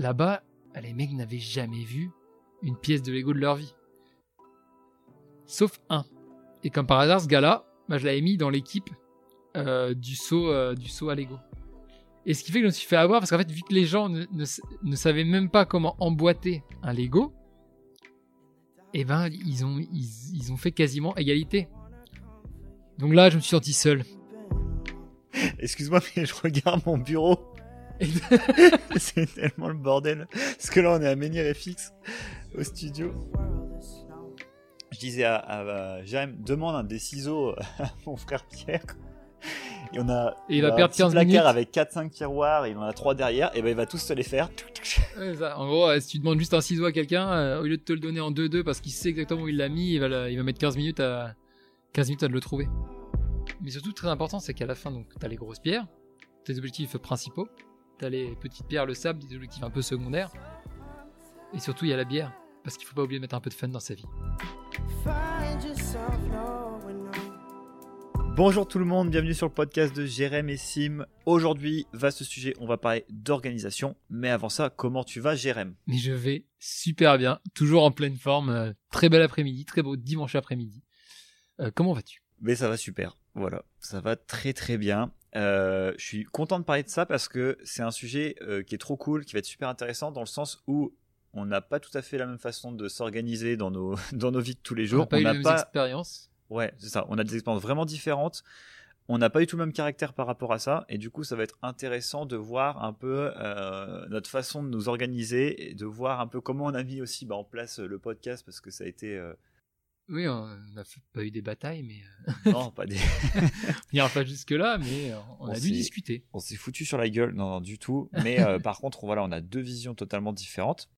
là-bas, les mecs n'avaient jamais vu une pièce de Lego de leur vie. Sauf un. Et comme par hasard, ce gars-là, bah, je l'avais mis dans l'équipe euh, du, saut, euh, du saut à Lego. Et ce qui fait que je me suis fait avoir, parce qu'en fait, vu que les gens ne, ne, ne savaient même pas comment emboîter un Lego, eh ben, ils ont, ils, ont fait quasiment égalité. Donc là, je me suis senti seul. Excuse-moi, mais je regarde mon bureau. c'est tellement le bordel. Parce que là, on est à Menhir FX au studio. Je disais à, à, Jaime, demande un des ciseaux à mon frère Pierre. Et on a, et il va perdre 15 placard minutes. avec 4-5 tiroirs, et il en a 3 derrière, et ben il va tous se les faire. Ça. En gros, si tu demandes juste un ciseau à quelqu'un, euh, au lieu de te le donner en 2-2 parce qu'il sait exactement où il l'a mis, il va, le, il va mettre 15 minutes à 15 minutes à le trouver. Mais surtout, très important, c'est qu'à la fin, donc, t'as les grosses pierres, tes objectifs principaux, t'as les petites pierres, le sable, des objectifs un peu secondaires, et surtout, il y a la bière, parce qu'il faut pas oublier de mettre un peu de fun dans sa vie. Bonjour tout le monde, bienvenue sur le podcast de Jérém et Sim. Aujourd'hui, vaste sujet, on va parler d'organisation. Mais avant ça, comment tu vas, Jérém? Mais je vais super bien, toujours en pleine forme. euh, très bel après-midi, très beau dimanche après-midi. Euh, comment vas-tu? Mais ça va super, voilà, ça va très très bien. Euh, je suis content de parler de ça parce que c'est un sujet euh, qui est trop cool, qui va être super intéressant dans le sens où on n'a pas tout à fait la même façon de s'organiser dans nos, dans nos vies de tous les On jours. n'a pas eu n'a les mêmes expériences. Ouais, c'est ça. On a des expériences vraiment différentes. On n'a pas eu tout le même caractère par rapport à ça. Et du coup, ça va être intéressant de voir un peu euh, notre façon de nous organiser et de voir un peu comment on a mis aussi bah, en place le podcast parce que ça a été. Oui, on n'a pas eu des batailles, mais euh, non, pas des. on n'ira pas jusque-là, mais euh, on, On a dû discuter. on s'est foutu sur la gueule. Non, non, du tout. Mais euh, par contre, voilà, on a deux visions totalement différentes.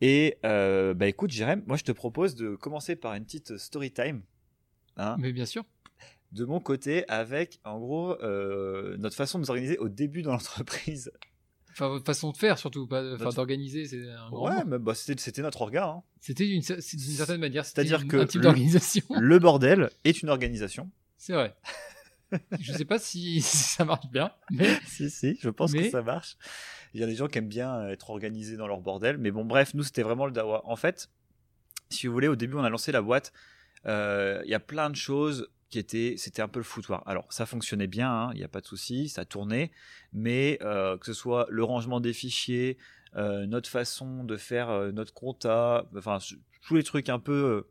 Et euh, bah écoute, Jérém, moi je te propose de commencer par une petite story time. Hein, Mais bien sûr. de mon côté, avec en gros euh, notre façon de nous organiser au début dans l'entreprise. Enfin, votre façon de faire, surtout, pas Notre- d'organiser, c'est un grand Ouais, mais bah, c'était, c'était notre orga. hein. C'était d'une certaine manière, C'est-à-dire que un type le- d'organisation. Le bordel est une organisation. C'est vrai. Je sais pas si, si ça marche bien, mais si, si, je pense Mais- que ça marche. Il y a des gens qui aiment bien être organisés dans leur bordel. Mais bon, bref, nous, c'était vraiment le dawa. En fait, si vous voulez, au début, on a lancé la boîte. euh, Il y a plein de choses qui étaient. C'était un peu le foutoir. Alors, ça fonctionnait bien, hein, il n'y a pas de souci, ça tournait. Mais euh, que ce soit le rangement des fichiers, euh, notre façon de faire euh, notre compta, enfin, tous les trucs un peu.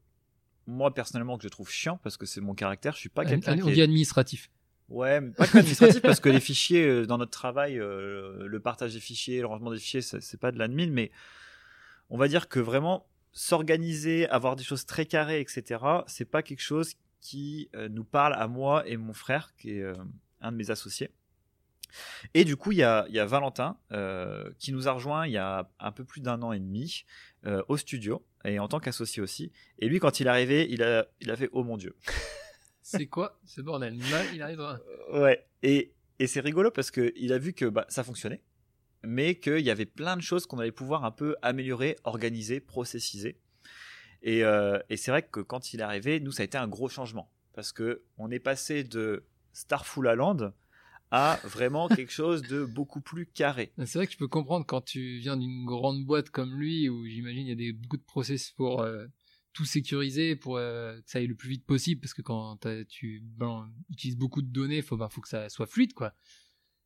moi, personnellement, que je trouve chiant parce que c'est mon caractère. Je suis pas quelqu'un on qui dit administratif. Ouais, mais pas que administratif parce que les fichiers dans notre travail, le partage des fichiers, le rangement des fichiers, c'est pas de l'admin, mais on va dire que vraiment s'organiser, avoir des choses très carrées, etc. C'est pas quelque chose qui euh, nous parle à moi et mon frère, qui est euh, un de mes associés. Et du coup, il y a, il y a Valentin euh, qui nous a rejoint il y a un peu plus d'un an et demi euh, au studio et en tant qu'associé aussi. Et lui, quand il est arrivé, il a, il a fait oh mon dieu. C'est quoi ce bordel? Là, il arrive dans- Ouais, et, et c'est rigolo parce qu'il a vu que bah, ça fonctionnait, mais qu'il y avait plein de choses qu'on allait pouvoir un peu améliorer, organiser, processiser. Et, euh, et c'est vrai que quand il est arrivé, nous, ça a été un gros changement. Parce que on est passé de Starful Land à vraiment quelque chose de beaucoup plus carré. C'est vrai que je peux comprendre quand tu viens d'une grande boîte comme lui, où j'imagine il y a des, beaucoup de process pour euh, tout sécuriser, pour euh, que ça aille le plus vite possible, parce que quand tu ben, utilises beaucoup de données, il faut, ben, faut que ça soit fluide, quoi.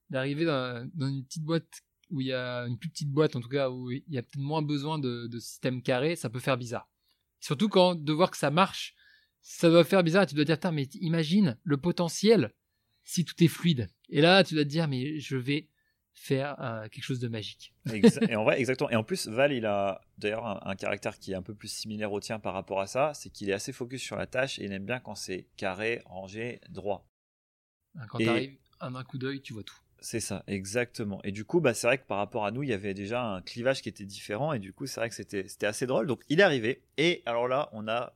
D'arriver dans, dans une petite boîte où il y a une plus petite boîte, en tout cas, où il y a peut-être moins besoin de, de système carré, ça peut faire bizarre. Surtout quand de voir que ça marche, ça doit faire bizarre, et tu dois dire, putain, mais imagine le potentiel si tout est fluide. Et là, tu dois te dire, mais je vais faire euh, quelque chose de magique. Et en vrai, exactement. Et en plus, Val, il a d'ailleurs un, un caractère qui est un peu plus similaire au tien par rapport à ça, c'est qu'il est assez focus sur la tâche et il aime bien quand c'est carré, rangé, droit. Hein, Quand Et- tu arrives en un coup d'œil, tu vois tout. C'est ça, exactement. Et du coup, bah, c'est vrai que par rapport à nous, il y avait déjà un clivage qui était différent. Et du coup, c'est vrai que c'était c'était assez drôle. Donc, il est arrivé. Et alors là, on a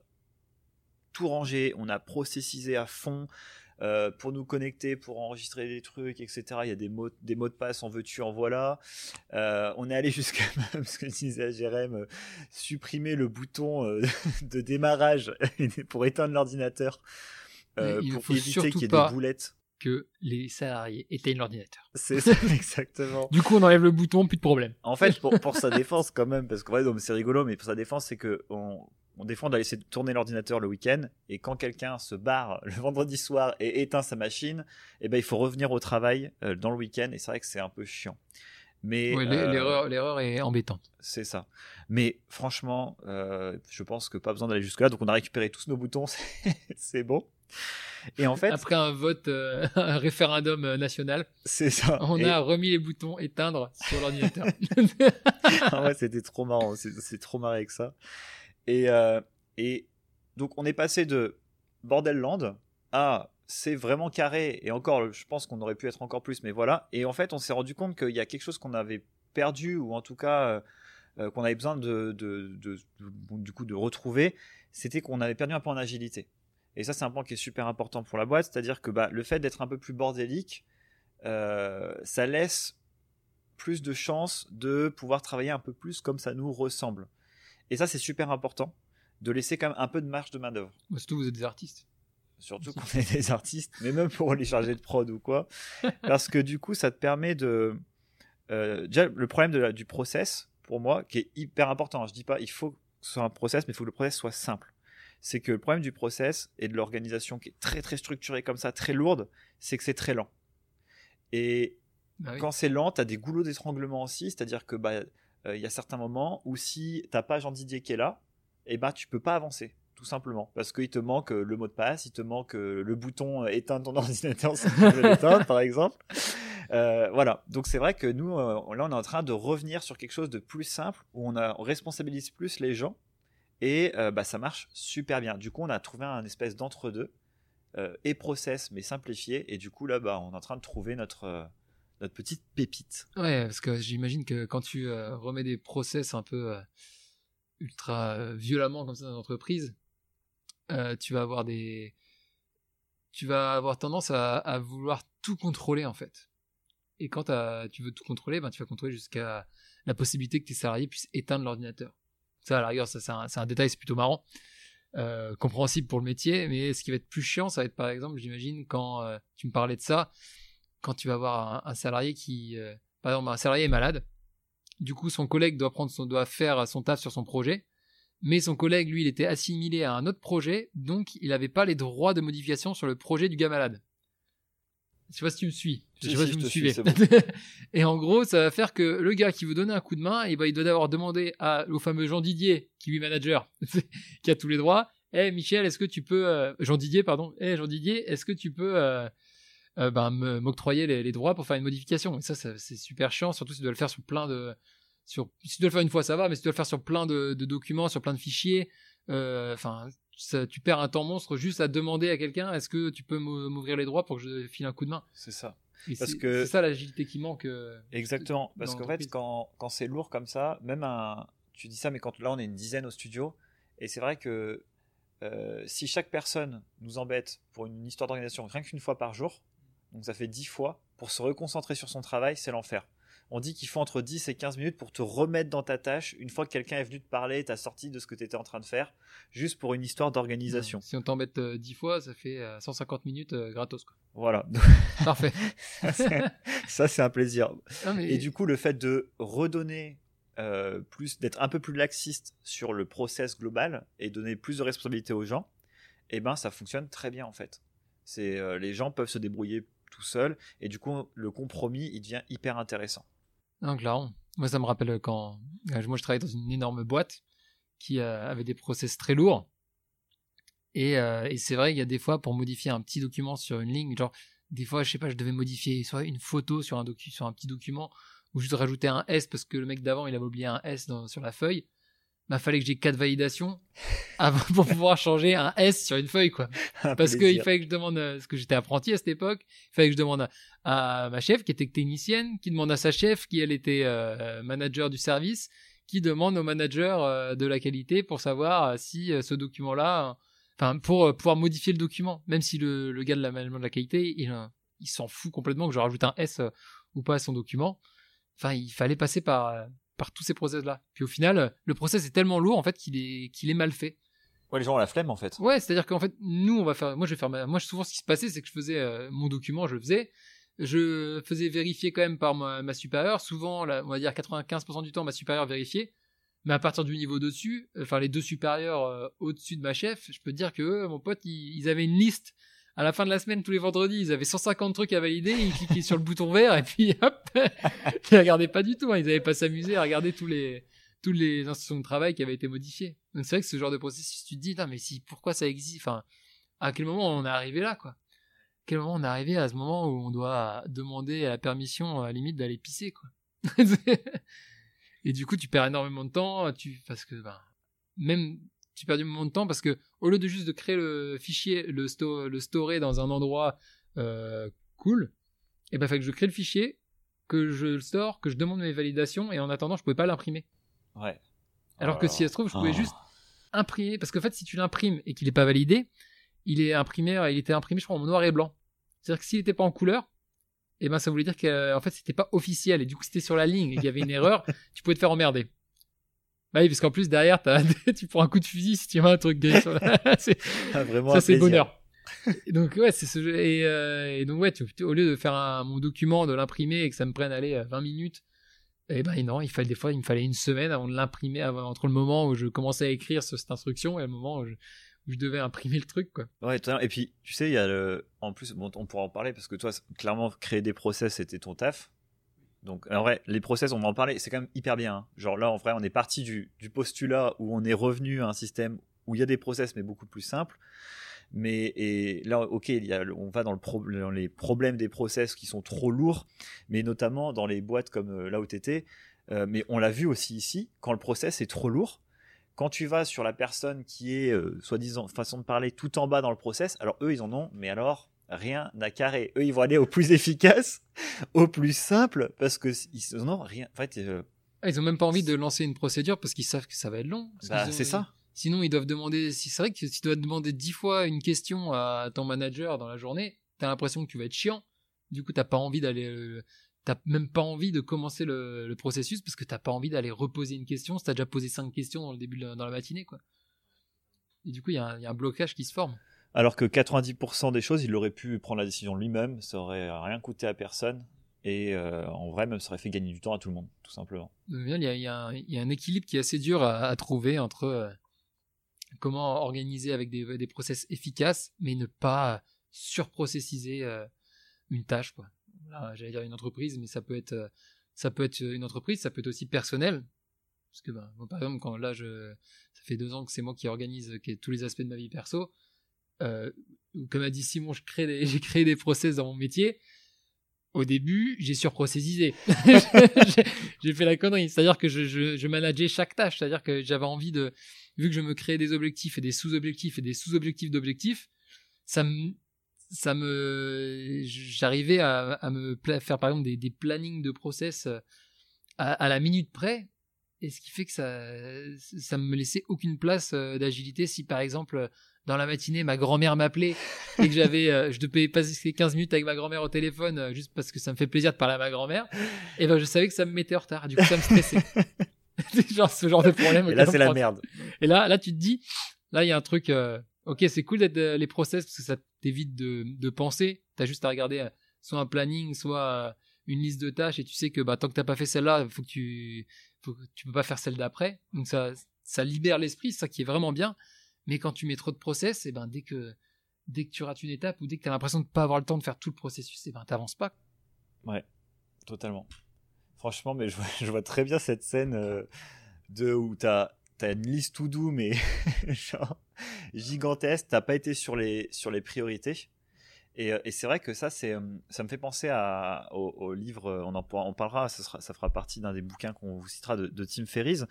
tout rangé, on a processisé à fond euh, pour nous connecter, pour enregistrer des trucs, etc. Il y a des mots, des mots de passe, en veux-tu, en voilà. Euh, on est allé jusqu'à, parce que à Jérém, euh, supprimer le bouton de démarrage pour éteindre l'ordinateur. pour éviter qu'il y ait pas- des boulettes. Que les salariés éteignent l'ordinateur. C'est ça, exactement. Du coup, on enlève le bouton, plus de problème. En fait, pour, pour sa défense, quand même, parce que ouais, c'est rigolo, mais pour sa défense, c'est que on, on défend d'aller laisser tourner l'ordinateur le week-end, et quand quelqu'un se barre le vendredi soir et éteint sa machine, eh ben, il faut revenir au travail euh, dans le week-end, et c'est vrai que c'est un peu chiant. Mais Ouais, euh, l'erreur, l'erreur est embêtante. c'est ça. Mais franchement, euh, je pense que pas besoin d'aller jusque-là. Donc on a récupéré tous nos boutons, c'est bon. Et en fait, Après un vote, euh, un référendum euh, national, c'est ça. on Et- a remis les boutons éteindre sur l'ordinateur. Ah ouais, c'était trop marrant. C'est trop marré avec ça. Et, euh, et donc, on est passé de Bordel Land à c'est vraiment carré. Et encore, je pense qu'on aurait pu être encore plus, mais voilà. Et en fait, on s'est rendu compte qu'il y a quelque chose qu'on avait perdu, ou en tout cas, euh, qu'on avait besoin de, de- de- de- du coup, de retrouver. C'était qu'on avait perdu un peu en agilité. Et ça, c'est un point qui est super important pour la boîte. C'est-à-dire que bah, le fait d'être un peu plus bordélique, euh, ça laisse plus de chances de pouvoir travailler un peu plus comme ça nous ressemble. Et ça, c'est super important de laisser quand même un peu de marge de main d'œuvre. Surtout, vous êtes des artistes. Surtout qu'on est des artistes, mais même pour les chargés de prod ou quoi. Parce que du coup, ça te permet de. euh, déjà, le problème de la- du process, pour moi, qui est hyper important. Je dis pas il faut que ce soit un process, mais il faut que le process soit simple. C'est que le problème du process et de l'organisation qui est très très structurée comme ça, très lourde, c'est que c'est très lent. Et Bah oui. quand c'est lent, tu as des goulots d'étranglement aussi, c'est-à-dire que bah euh, y a certains moments où si t'as pas Jean Didier qui est là, et bah tu peux pas avancer tout simplement parce qu'il te manque euh, le mot de passe, il te manque euh, le bouton éteindre ton ordinateur si tu veux l'éteindre par exemple. Euh, voilà, donc c'est vrai que nous euh, là on est en train de revenir sur quelque chose de plus simple où on, a, on responsabilise plus les gens et euh, bah, ça marche super bien. Du coup on a trouvé un espèce d'entre-deux euh, et process mais simplifié et du coup là bah on est en train de trouver notre euh, notre petite pépite. Ouais, parce que j'imagine que quand tu remets des process un peu ultra violemment comme ça dans l'entreprise, tu vas avoir des, tu vas avoir tendance à, à vouloir tout contrôler en fait. Et quand tu veux tout contrôler, ben tu vas contrôler jusqu'à la possibilité que tes salariés puissent éteindre l'ordinateur. Ça, à la rigueur, c'est un, détail, c'est plutôt marrant, euh, compréhensible pour le métier. Mais ce qui va être plus chiant, ça va être par exemple, j'imagine, quand euh, tu me parlais de ça, quand tu vas avoir un, un salarié qui, euh, par exemple, un salarié est malade. Du coup, son collègue doit prendre son, doit faire son taf sur son projet. Mais son collègue, lui, il était assimilé à un autre projet, donc il n'avait pas les droits de modification sur le projet du gars malade. Je sais pas si tu me suis. Je Si, sais pas si, si je vous me suis, bon. et en gros, ça va faire que le gars qui veut donner un coup de main, eh ben, il doit d'abord demander à, au fameux Jean Didier, qui lui est manager, qui a tous les droits. Eh Michel, est-ce que tu peux euh, Jean Didier, pardon. Eh Jean Didier, est-ce que tu peux euh, euh, ben, me- m'octroyer les, les droits pour faire une modification? Et ça, ça c'est super chiant, surtout si tu dois le faire sur plein de sur si tu dois le faire une fois, ça va, mais si tu dois le faire sur plein de, de documents, sur plein de fichiers, euh, enfin, ça- tu perds un temps monstre juste à demander à quelqu'un est-ce que tu peux m'ou- m'ouvrir les droits pour que je file un coup de main? C'est ça. Et Parce c'est que- c'est ça l'agilité qui manque. euh, Exactement. Parce qu'en fait, quand, quand c'est lourd comme ça, même un. Tu dis ça, mais quand là, on est une dizaine au studio, et c'est vrai que euh, si chaque personne nous embête pour une histoire d'organisation rien qu'une fois par jour, donc ça fait 10 fois, pour se reconcentrer sur son travail, c'est l'enfer. On dit qu'il faut entre 10 et 15 minutes pour te remettre dans ta tâche une fois que quelqu'un est venu te parler, t'as sorti de ce que tu étais en train de faire, juste pour une histoire d'organisation. Si on t'embête euh, 10 fois, ça fait euh, 150 minutes euh, gratos. Quoi. Voilà. Parfait. ça, c'est un plaisir. Mais- Et du coup, le fait de redonner euh, plus, d'être un peu plus laxiste sur le process global et donner plus de responsabilité aux gens, eh ben, ça fonctionne très bien en fait. C'est euh, les gens peuvent se débrouiller tout seuls et du coup, le compromis, il devient hyper intéressant. Non, clairement. Moi, ça me rappelle quand. euh, Moi, je travaillais dans une énorme boîte qui euh, avait des process très lourds. Et, euh, et c'est vrai qu'il y a des fois, pour modifier un petit document sur une ligne, genre, des fois, je sais pas, je devais modifier soit une photo sur un, petit document, ou juste rajouter un S parce que le mec d'avant, il avait oublié un S sur la feuille. Il fallait que j'ai quatre validations avant pour pouvoir changer un S sur une feuille, quoi. Un Parce qu'il fallait que je demande, euh, parce que j'étais apprenti à cette époque, il fallait que je demande à, à ma chef qui était technicienne, qui demande à sa chef qui elle était euh, manager du service, qui demande au manager euh, de la qualité pour savoir si euh, ce document-là, enfin pour pouvoir modifier le document, même si le, le gars de la management de la qualité, il, il s'en fout complètement que je rajoute un S ou pas à son document. Enfin, il fallait passer par par tous ces process-là. Puis au final, euh, le process est tellement lourd en fait qu'il est qu'il est mal fait. Ouais, les gens ont la flemme en fait. Ouais, c'est-à-dire qu'en fait, nous, on va faire. Moi, je vais faire. Ma... Moi, souvent, ce qui se passait, c'est que je faisais euh, mon document, je le faisais. Je faisais vérifier quand même par ma, ma supérieure. Souvent, là, on va dire 95% du temps, ma supérieure vérifiait. Mais à partir du niveau dessus, enfin les deux supérieurs euh, au-dessus de ma chef, je peux te dire que mon pote, ils, ils, avaient une liste. À la fin de la semaine, tous les vendredis, ils avaient 150 trucs à valider. Ils cliquaient sur le bouton vert et puis hop, ils regardaient pas du tout. Hein. Ils n'avaient pas s'amuser à regarder tous les toutes les instructions de travail qui avaient été modifiées. Donc c'est vrai que ce genre de processus, tu te dis, mais si pourquoi ça existe? Enfin, à quel moment on est arrivé là, quoi? À quel moment on est arrivé à ce moment où on doit demander la permission à la limite d'aller pisser, quoi? Et du coup, tu perds énormément de temps, parce que ben, même tu perds du moment de temps parce que au lieu de juste de créer le fichier, le, sto le storer dans un endroit euh, cool, et eh ben fait que je crée le fichier, que je le store, que je demande mes validations et en attendant, je pouvais pas l'imprimer. Ouais. Alors que si ça se trouve, je pouvais juste imprimer parce qu'en fait, si tu l'imprimes et qu'il n'est pas validé, il est imprimé, il était imprimé, je crois, en noir et blanc. C'est-à-dire que s'il n'était pas en couleur, et eh ben ça voulait dire qu'en fait c'était pas officiel et du coup c'était sur la ligne et qu'il y avait une erreur, tu pouvais te faire emmerder. Bah oui, parce qu'en plus derrière tu prends un coup de fusil si tu vois un truc gay sur la... ah, vraiment ça c'est bonheur. Donc ouais, c'est ce et, euh, donc ouais, au lieu de faire mon document, de l'imprimer et que ça me prenne aller 20 minutes, et eh ben non, il fallait des fois il me fallait une semaine avant de l'imprimer entre le moment où je commençais à écrire sur cette instruction et le moment où je, devais imprimer le truc quoi. Ouais, et puis tu sais, il y a en plus bon, on pourra en parler parce que toi clairement créer des process c'était ton taf. Donc en vrai, les process on va en parler, c'est quand même hyper bien. Hein. Genre là en vrai, on est parti du, du postulat où on est revenu à un système où il y a des process mais beaucoup plus simples. Mais et là, ok, il y a, on va dans, le dans les problèmes des process qui sont trop lourds, mais notamment dans les boîtes comme euh, là où euh, mais on l'a vu aussi ici, quand le process est trop lourd, quand tu vas sur la personne qui est, euh, soi-disant, façon de parler, tout en bas dans le process, alors eux, ils en ont, mais alors, rien à carré. Eux, ils vont aller au plus efficace, au plus simple, parce que ils en ont rien. En fait, euh, ah, ils ont même pas envie de lancer une procédure parce qu'ils savent que ça va être long. Bah, c'est ça. Sinon, ils doivent demander. Si c'est vrai que si tu dois demander dix fois une question à ton manager dans la journée, t'as l'impression que tu vas être chiant. Du coup, t'as pas envie d'aller euh, t'as même pas envie de commencer le, processus parce que t'as pas envie d'aller reposer une question si t'as déjà posé cinq questions dans le début de, dans la matinée quoi. Et du coup il y, a un blocage qui se forme. Alors que 90% des choses, il aurait pu prendre la décision lui-même, ça aurait rien coûté à personne. Et euh, en vrai, même ça aurait fait gagner du temps à tout le monde, tout simplement. Il y a, il y a, il y a un équilibre qui est assez dur à, trouver entre euh, comment organiser avec des, process efficaces, mais ne pas surprocessiser euh, une tâche. J'allais dire une entreprise, mais ça peut être, euh, ça peut être une entreprise, ça peut être aussi personnel. Parce que, ben, par exemple, quand là, je, ça fait deux ans que c'est moi qui organise tous les aspects de ma vie perso, euh, comme a dit Simon, j'ai créé des process dans mon métier. Au début, j'ai surprocessisé. j'ai fait la connerie. C'est-à-dire que je, je, je manageais chaque tâche. C'est-à-dire que j'avais envie de, vu que je me créais des objectifs et des sous-objectifs et des sous-objectifs d'objectifs, ça me, ça me j'arrivais à, me faire par exemple des, plannings de process euh, à, la minute près. Et ce qui fait que ça ça me laissait aucune place euh, d'agilité. Si par exemple dans la matinée ma grand-mère m'appelait et que j'avais euh, je devais passer 15 minutes avec ma grand-mère au téléphone juste parce que ça me fait plaisir de parler à ma grand-mère et ben je savais que ça me mettait en retard. Du coup ça me stressait genre ce genre de problème et là c'est la merde et là là tu te dis là il y a un truc ok, c'est cool d'être euh, les process parce que ça t'évite de, de penser. T'as juste à regarder euh, soit un planning, soit euh, une liste de tâches et tu sais que bah, tant que t'as pas fait celle-là, faut que tu, faut que tu peux pas faire celle d'après. Donc ça, ça libère l'esprit, c'est ça qui est vraiment bien. Mais quand tu mets trop de process, et eh ben dès que dès que tu rates une étape ou dès que tu as l'impression de pas avoir le temps de faire tout le processus, et eh ben t'avances pas. Ouais, totalement. Franchement, mais je vois, très bien cette scène de où t'as t'as une liste tout doux, mais genre gigantesque. T'as pas été sur les, sur les priorités. Et, euh, c'est vrai que ça, c'est, euh, ça me fait penser au, livre, euh, on en parlera, ça, fera partie d'un des bouquins qu'on vous citera de, Tim Ferriss,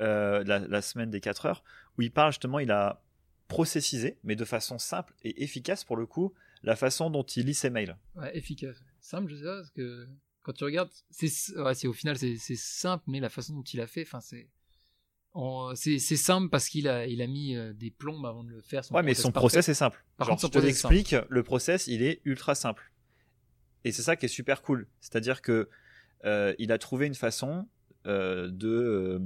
euh, la, semaine des 4 heures, où il parle justement, il a processisé, mais de façon simple et efficace pour le coup, la façon dont il lit ses mails. Ouais, efficace. Simple, je sais pas, parce que quand tu regardes, c'est, ouais, au final, c'est, simple, mais la façon dont il a fait, enfin, c'est c'est simple parce qu'il a, il a mis euh, des plombes avant de le faire. ouais, mais son process est simple. Par contre, je te l'explique, le process, il est ultra simple. Et c'est ça qui est super cool. C'est-à-dire que euh, il a trouvé une façon euh, de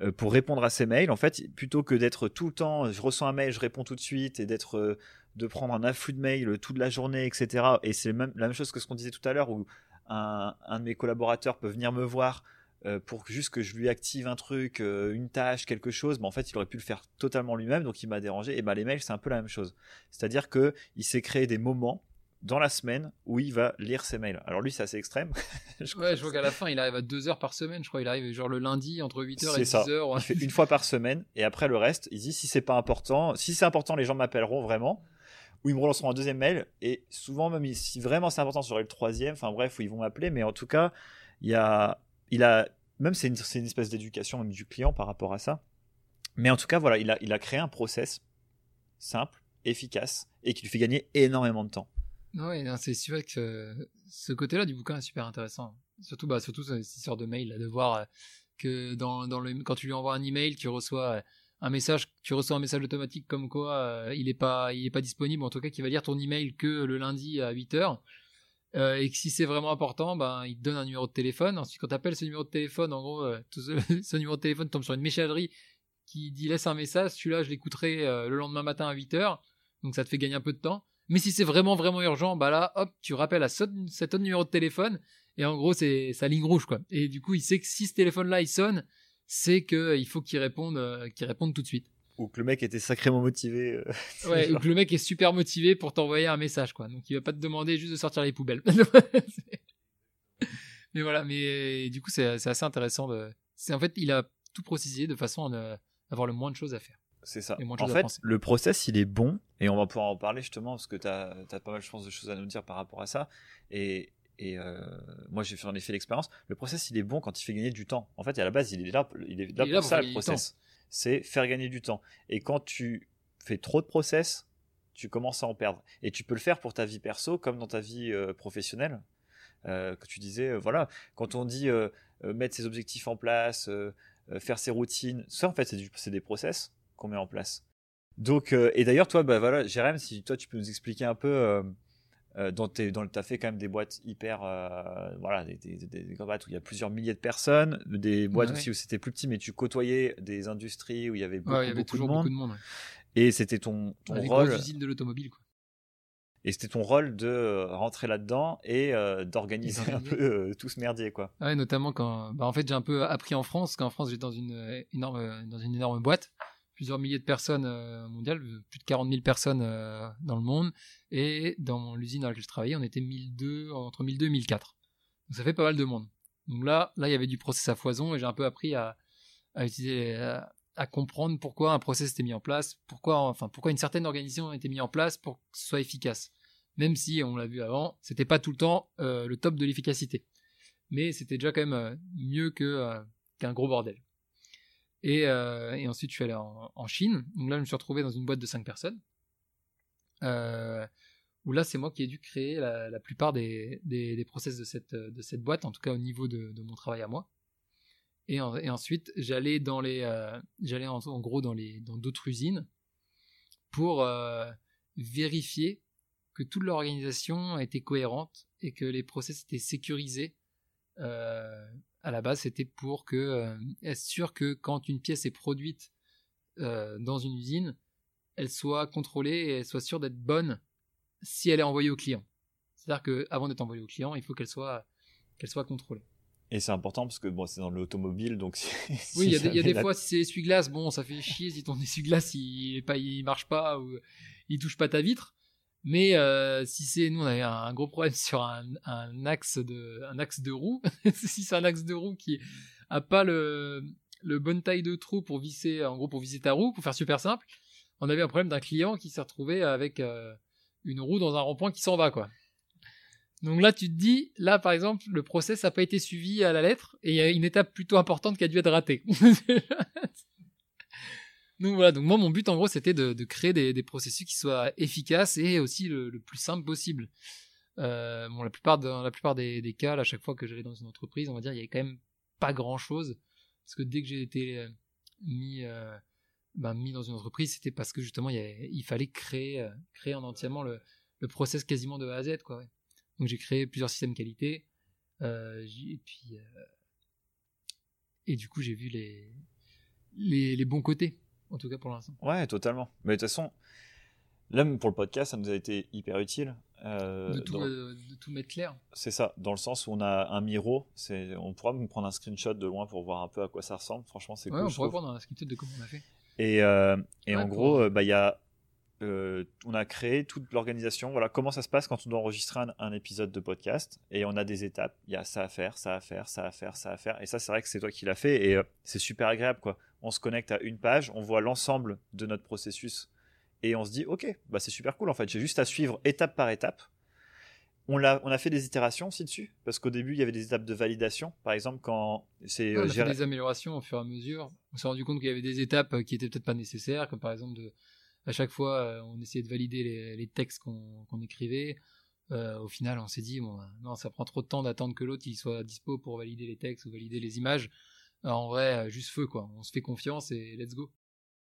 euh, pour répondre à ces mails. En fait, plutôt que d'être tout le temps, je reçois un mail, je réponds tout de suite, et d'être de prendre un afflux de mails toute la journée, etc. Et c'est la même chose que ce qu'on disait tout à l'heure, où un, de mes collaborateurs peut venir me voir euh, pour juste que je lui active un truc, une tâche, quelque chose, mais en fait, il aurait pu le faire totalement lui-même, donc il m'a dérangé. Et ben, les mails, c'est un peu la même chose. C'est-à-dire que il s'est créé des moments dans la semaine où il va lire ses mails. Alors lui, c'est assez extrême. je ouais, je vois qu'à la fin, il arrive à 2 heures par semaine, je crois. Il arrive genre le lundi entre 8h et 10h. Il fait une fois par semaine et après le reste, il dit si c'est pas important, si c'est important, les gens m'appelleront vraiment ou ils me relanceront un deuxième mail et souvent même si vraiment c'est important, j'aurai le troisième. Enfin bref, où ils vont m'appeler, mais en tout cas, il y a, il a, même c'est une, espèce d'éducation du client par rapport à ça. Mais en tout cas, voilà, il a, créé un process simple, efficace et qui lui fait gagner énormément de temps. Oui, c'est sûr que ce côté-là du bouquin est super intéressant. Surtout, bah, surtout cette histoire de mail, de voir euh, que dans le, quand tu lui envoies un email, tu reçois euh, un message, tu reçois un message automatique comme quoi euh, il est pas, pas disponible, en tout cas qui va lire ton email que le lundi à 8h. et que si c'est vraiment important, ben, il te donne un numéro de téléphone. Ensuite, quand tu appelles ce numéro de téléphone, en gros, ce, numéro de téléphone tombe sur une messagerie qui dit laisse un message. Celui-là, je l'écouterai le lendemain matin à 8h. Donc ça te fait gagner un peu de temps. Mais si c'est vraiment vraiment urgent, bah là, hop, tu rappelles à cet autre numéro de téléphone et en gros c'est sa ligne rouge quoi. Et du coup, il sait que si ce téléphone-là il sonne, c'est que euh, il faut qu'il réponde, euh, qu'il réponde tout de suite. Ou que le mec était sacrément motivé. Euh, ouais, ou que le mec est super motivé pour t'envoyer un message quoi. Donc il va pas te demander juste de sortir les poubelles. mais voilà, mais du coup c'est assez intéressant. De... C'est en fait il a tout processé de façon à avoir le moins de choses à faire. C'est ça. En fait, le process, il est bon, et on va pouvoir en parler justement, parce que tu as, pas mal, je pense, de choses à nous dire par rapport à ça. Et, et euh, moi, j'ai fait en effet l'expérience. Le process, il est bon quand il fait gagner du temps. En fait, à la base, il est là, il est là pour ça, le process. C'est faire gagner du temps. Et quand tu fais trop de process, tu commences à en perdre. Et tu peux le faire pour ta vie perso comme dans ta vie euh, professionnelle. Euh, que tu disais, voilà, quand on dit mettre ses objectifs en place, faire ses routines, ça, en fait, c'est des process qu'on met en place. Donc, et d'ailleurs, toi, bah voilà, Jérém, si toi tu peux nous expliquer un peu, euh, euh dans le, as fait quand même des boîtes hyper, euh, voilà, des, des, des, boîtes où il y a plusieurs milliers de personnes, des boîtes aussi où c'était plus petit, mais tu côtoyais des industries où il y avait beaucoup, il y avait toujours de monde. Beaucoup de monde Et c'était ton, ton rôle. usines de l'automobile, quoi. Et c'était ton rôle de rentrer là-dedans et d'organiser un peu tout ce merdier, quoi. Ouais, notamment quand, bah, en fait, j'ai un peu appris en France, qu'en France, j'étais dans une énorme, dans une énorme boîte plusieurs milliers de personnes euh, mondiales, plus de 40 000 personnes euh, dans le monde. Et dans l'usine dans laquelle je travaillais, on était 1002, entre 1002 et 1004. Donc ça fait pas mal de monde. Donc là, là, il y avait du process à foison et j'ai un peu appris à, à comprendre pourquoi un process était mis en place, pourquoi, enfin, pourquoi une certaine organisation été mise en place pour que ce soit efficace. Même si, on l'a vu avant, c'était pas tout le temps euh, le top de l'efficacité. Mais c'était déjà quand même mieux qu'un gros bordel. Euh, et, ensuite, je suis allé en, Chine. Donc là, je me suis retrouvé dans une boîte de 5 personnes. Euh, où là, c'est moi qui ai dû créer la, plupart des, process de cette, boîte, en tout cas au niveau de, mon travail à moi. Et, ensuite, j'allais dans les, euh, j'allais en, gros dans les, dans d'autres usines pour vérifier que toute l'organisation était cohérente et que les process étaient sécurisés à la base, c'était pour que euh, être sûr que quand une pièce est produite euh, dans une usine, elle soit contrôlée et elle soit sûre d'être bonne si elle est envoyée au client. C'est-à-dire qu'avant d'être envoyée au client, il faut qu'elle soit qu'elle soit contrôlée. Et c'est important parce que bon, c'est dans l'automobile, donc. oui, il y a, des, fois si c'est essuie-glace, bon, ça fait chier si ton essuie-glace il, il marche pas ou il touche pas ta vitre. Mais euh, si c'est, nous on avait un, gros problème sur un, axe de, un axe de roue. si c'est un axe de roue qui a pas le, le bonne taille de trou pour visser, en gros pour visser ta roue, pour faire super simple, on avait un problème d'un client qui s'est retrouvé avec euh, une roue dans un rond-point qui s'en va quoi. Donc là tu te dis, là par exemple le process n'a pas été suivi à la lettre et il y a une étape plutôt importante qui a dû être ratée. Donc voilà, donc moi mon but en gros c'était de, créer des, processus qui soient efficaces et aussi le, plus simple possible. Euh, bon, la plupart, dans la plupart des, cas, à chaque fois que j'allais dans une entreprise, on va dire il y avait quand même pas grand chose parce que dès que j'ai été euh, mis euh, ben, mis dans une entreprise, c'était parce que justement il, fallait créer créer en entièrement le, le process quasiment de A à Z quoi. Donc j'ai créé plusieurs systèmes qualité et puis et du coup j'ai vu les les, les bons côtés, en tout cas pour l'instant. Ouais, totalement. Mais de toute façon, là, même pour le podcast, ça nous a été hyper utile. euh, de, tout, dans- euh, de tout mettre clair. C'est ça, dans le sens où on a un miro, on pourra me prendre un screenshot de loin pour voir un peu à quoi ça ressemble. Franchement, c'est Ouais, cool. on trouve. prendre un screenshot de comment on a fait. Et, euh, et Ouais, en gros, bah, y a, on a créé toute l'organisation. Voilà comment ça se passe quand on doit enregistrer un, un épisode de podcast. Et on a des étapes. Il y a ça à faire, ça à faire, ça à faire, ça à faire. Et ça, c'est vrai que c'est toi qui l'as fait. Et c'est super agréable. quoi. On se connecte à une page, on voit l'ensemble de notre processus. Et on se dit, ok, bah, c'est super cool en fait. J'ai juste à suivre étape par étape. On a, on a fait des itérations aussi dessus, parce qu'au début, il y avait des étapes de validation. Par exemple, quand c'est on euh, a fait gérer- des améliorations au fur et à mesure. On s'est rendu compte qu'il y avait des étapes euh, qui étaient peut-être pas nécessaires, comme par exemple de, à chaque fois euh, on essayait de valider les, les textes qu'on écrivait. Euh, au final, on s'est dit bon, euh, non, ça prend trop de temps d'attendre que l'autre il soit dispo pour valider les textes ou valider les images. En vrai, euh, juste feu quoi. On se fait confiance et let's go.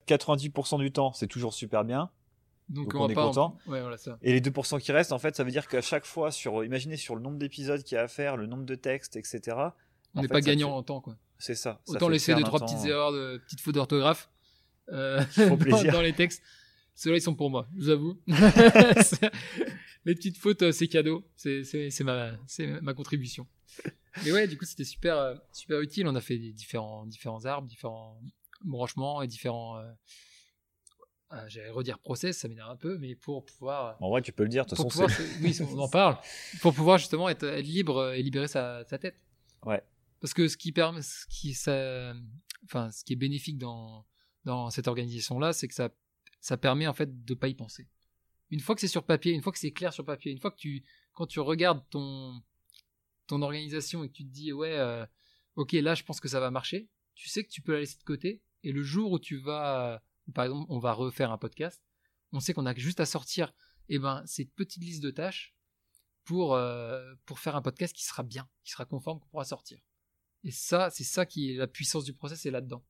90% du temps, c'est toujours super bien. Donc, Donc on, est pas en- content. Ouais, voilà ça. Et les 2% qui restent, en fait, ça veut dire qu'à chaque fois, sur, imaginez sur le nombre d'épisodes qu'il y a à faire, le nombre de textes, etc. On n'est pas gagnant fait- en temps quoi. C'est ça. Autant laisser deux trois temps. petites erreurs, de petites fautes d'orthographe euh, dans, dans les textes. Ceux-là ils sont pour moi, je vous avoue. Les petites fautes euh, c'est cadeau, c'est c'est c'est ma c'est ma contribution. Mais ouais, du coup c'était super euh, super utile. On a fait des différents différents arbres, différents branchements et différents. Euh, euh, J'allais redire process, ça m'énerve un peu, mais pour pouvoir En vrai, tu peux le dire, de toute façon, pouvoir, c'est- oui, on en parle, pour pouvoir justement être, être libre et libérer sa, sa tête. Ouais. Parce que ce qui permet, ce qui, ça, enfin, ce qui est bénéfique dans, dans cette organisation-là, c'est que ça, ça permet en fait de pas y penser. Une fois que c'est sur papier, une fois que c'est clair sur papier, une fois que tu, quand tu regardes ton, ton organisation et que tu te dis, ouais, euh, ok, là, je pense que ça va marcher, tu sais que tu peux la laisser de côté. Et le jour où tu vas, par exemple, on va refaire un podcast, on sait qu'on a juste à sortir eh ben, cette petite liste de tâches pour, euh, pour faire un podcast qui sera bien, qui sera conforme, qu'on pourra sortir. Et ça, c'est ça qui est la puissance du process, c'est là-dedans.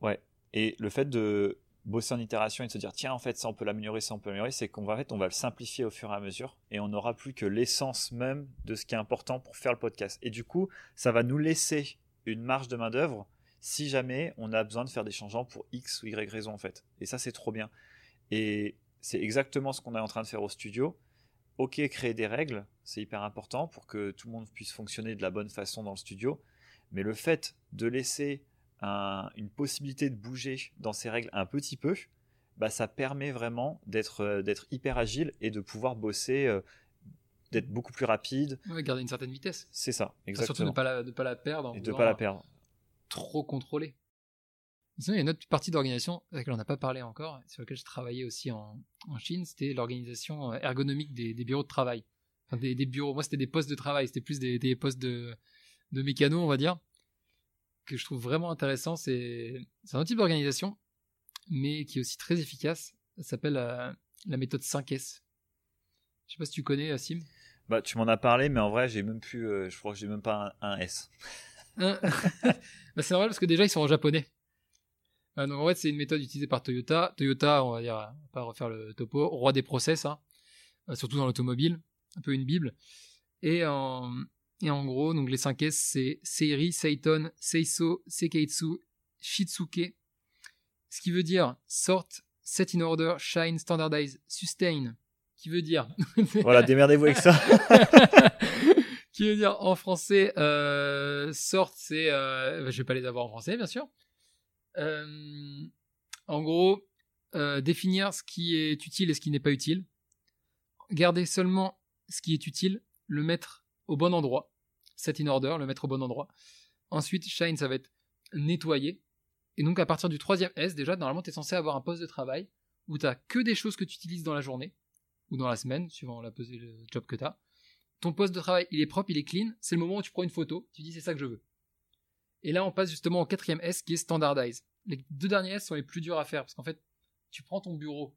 Ouais. Et le fait de bosser en itération et de se dire, tiens, en fait, ça, on peut l'améliorer, ça, on peut l'améliorer, c'est qu'on va, en fait, on va le simplifier au fur et à mesure et on n'aura plus que l'essence même de ce qui est important pour faire le podcast. Et du coup, ça va nous laisser une marge de main-d'œuvre si jamais on a besoin de faire des changements pour X ou Y raison, en fait. Et ça, c'est trop bien. Et c'est exactement ce qu'on est en train de faire au studio. Ok, créer des règles, c'est hyper important pour que tout le monde puisse fonctionner de la bonne façon dans le studio. Mais le fait de laisser un- une possibilité de bouger dans ces règles un petit peu, bah, ça permet vraiment d'être euh, d'être hyper agile et de pouvoir bosser, euh, d'être beaucoup plus rapide. Ouais, garder une certaine vitesse. C'est ça, Enfin, exactement. surtout ne pas la, de pas la perdre. et de pas la perdre. Trop contrôler. Sinon, il y a une autre partie d'organisation avec laquelle on n'a pas parlé encore, sur laquelle j'ai travaillé aussi en, en Chine, c'était l'organisation euh, ergonomique des, des bureaux de travail. Enfin, des, des bureaux. Moi, c'était des postes de travail, c'était plus des, des postes de, de mécano, on va dire, que je trouve vraiment intéressant. C'est un type d'organisation, mais qui est aussi très efficace. Ça s'appelle la, la méthode 5S. Je sais pas si tu connais, Sim. Bah, tu m'en as parlé, mais en vrai, j'ai même plus, euh, je crois que j'ai même pas un, un S. Bah, c'est normal parce que déjà ils sont en japonais. Euh, donc en fait c'est une méthode utilisée par Toyota. Toyota, on va dire, on va pas refaire le topo, roi des process, hein, euh, surtout dans l'automobile, un peu une bible. Et en, et en gros, donc les 5 S, c'est Seiri, Seiton, Seiso, Sekeitsu, Shitsuke. Ce qui veut dire sort, set in order, shine, standardize, sustain. Qui veut dire Voilà, démerdez-vous avec ça. qui veut dire en français euh, sorte c'est euh, je vais pas les avoir en français bien sûr Euh, en gros euh, définir ce qui est utile et ce qui n'est pas utile garder seulement ce qui est utile le mettre au bon endroit set in order le mettre au bon endroit. Ensuite shine ça va être nettoyer. Et donc à partir du troisième S déjà normalement tu es censé avoir un poste de travail où tu que des choses que tu utilises dans la journée ou dans la semaine suivant la, le job que tu as ton poste de travail, il est propre, il est clean, c'est le moment où tu prends une photo, tu dis c'est ça que je veux. Et là, on passe justement au quatrième S qui est standardize. Les deux derniers S sont les plus durs à faire parce qu'en fait, tu prends ton bureau,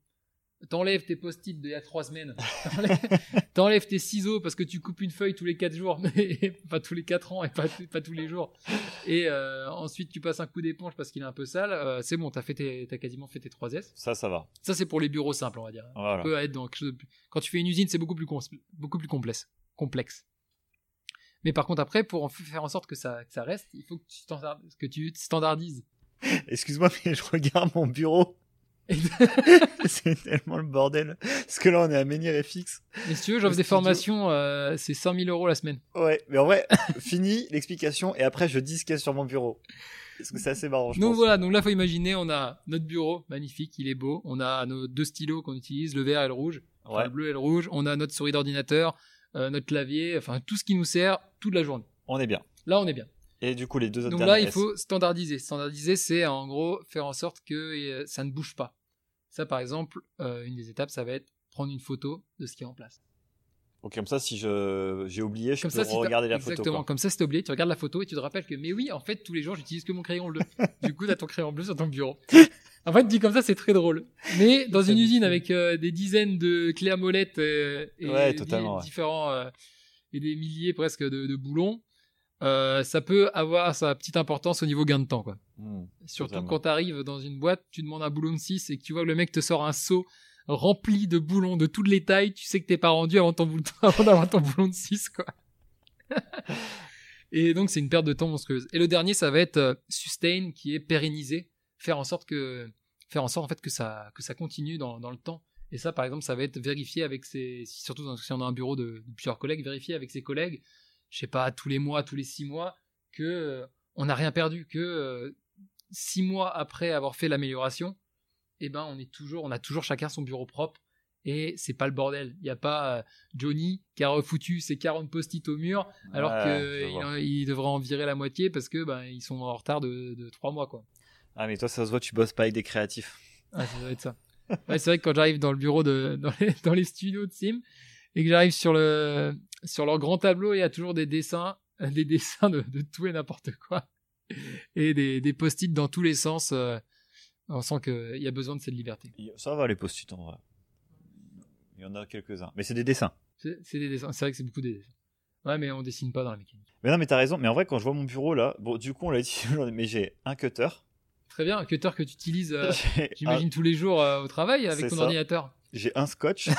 t'enlèves tes post-it d'il y a trois semaines, t'enlèves- tes ciseaux parce que tu coupes une feuille tous les quatre jours, mais pas tous les quatre ans et pas, pas tous les jours. Et euh, ensuite, tu passes un coup d'éponge parce qu'il est un peu sale. euh, c'est bon, t'as fait tes- t'as quasiment fait tes trois S. Ça, ça va. Ça, c'est pour les bureaux simples, on va dire Voilà. peut être dans quelque chose de plus... Quand tu fais une usine, c'est beaucoup plus, cons- beaucoup plus complexe. complexe. Mais par contre, après, pour en faire en sorte que ça, que ça reste, il faut que tu, standard- que tu standardises Excuse-moi, mais je regarde mon bureau. c'est tellement le bordel. Parce que là, on est à Menhir FX. Mais si tu veux, j'offre des formations, euh, c'est 100 000 euros la semaine. Ouais, mais en vrai, fini l'explication et après, je dis ce qu'il y a sur mon bureau. Parce que c'est assez marrant. Je donc pense. voilà, donc là, faut imaginer, on a notre bureau, magnifique, il est beau. On a nos deux stylos qu'on utilise, le vert et le rouge. Enfin, Ouais, le bleu et le rouge. On a notre souris d'ordinateur, euh, notre clavier, enfin tout ce qui nous sert toute la journée. on est bien. Là, on est bien. Et du coup, les deux autres Donc là, il faut standardiser. Standardiser, c'est en gros faire en sorte que euh, ça ne bouge pas. Ça, par exemple, euh, une des étapes, ça va être prendre une photo de ce qui est en place. Ok, comme ça, si je j'ai oublié, je Comme peux ça, si t'as- regarder la photo. Exactement. quoi. Comme ça, si t'es oublié, tu regardes la photo et tu te rappelles que, mais oui, en fait, tous les jours, j'utilise que mon crayon bleu. du coup, t'as ton crayon bleu sur ton bureau. En fait, dit comme ça, c'est très drôle. Mais dans une usine avec euh, des dizaines de clés à molette euh, et Ouais, des- ouais. différents euh, et des milliers presque de, de boulons, euh, ça peut avoir sa petite importance au niveau gain de temps, quoi. Hmm. Surtout Totalement. quand tu arrives dans une boîte, tu demandes un boulon de 6 et que tu vois que le mec te sort un seau rempli de boulons de toutes les tailles, tu sais que t'es pas rendu avant, ton boulon, avant d'avoir ton boulon de 6, quoi. et donc, c'est une perte de temps monstrueuse. Et le dernier, ça va être euh, sustain, qui est pérenniser, faire en sorte que, faire en sorte, en fait, que ça, que ça continue dans, dans le temps. Et ça, par exemple, ça va être vérifier avec ses, surtout si on a un bureau de, de plusieurs collègues, vérifier avec ses collègues, je sais pas, tous les mois, tous les six mois, que euh, on n'a rien perdu, que euh, six mois après avoir fait l'amélioration, eh ben on est toujours, on a toujours chacun son bureau propre et c'est pas le bordel. Il n'y a pas euh, Johnny qui a refoutu ses 40 post-it au mur alors Ouais, que je il, vois. en- il devrait en virer la moitié parce que ben ils sont en retard de, de trois mois quoi. Ah, mais toi, ça se voit, tu bosses pas avec des créatifs. Ah, ça doit être ça. Ouais, c'est vrai que quand j'arrive dans le bureau de dans les, dans les studios de Sim et que j'arrive sur le sur leur grand tableau, il y a toujours des dessins, des dessins de, de tout et n'importe quoi et des, des post-it dans tous les sens. euh, on sent qu'il y a besoin de cette liberté. Ça va, les post-it, en vrai. Il y en a quelques-uns. Mais c'est des dessins. C'est des dessins. C'est vrai que c'est beaucoup des dessins. Ouais, mais on dessine pas dans la mécanique. Mais non, mais t'as raison. Mais en vrai, quand je vois mon bureau là, bon, du coup, on l'a dit mais j'ai un cutter. Très bien, un cutter que tu utilises, euh, j'imagine, tous les jours euh, au travail avec ton ça. ordinateur. J'ai un scotch.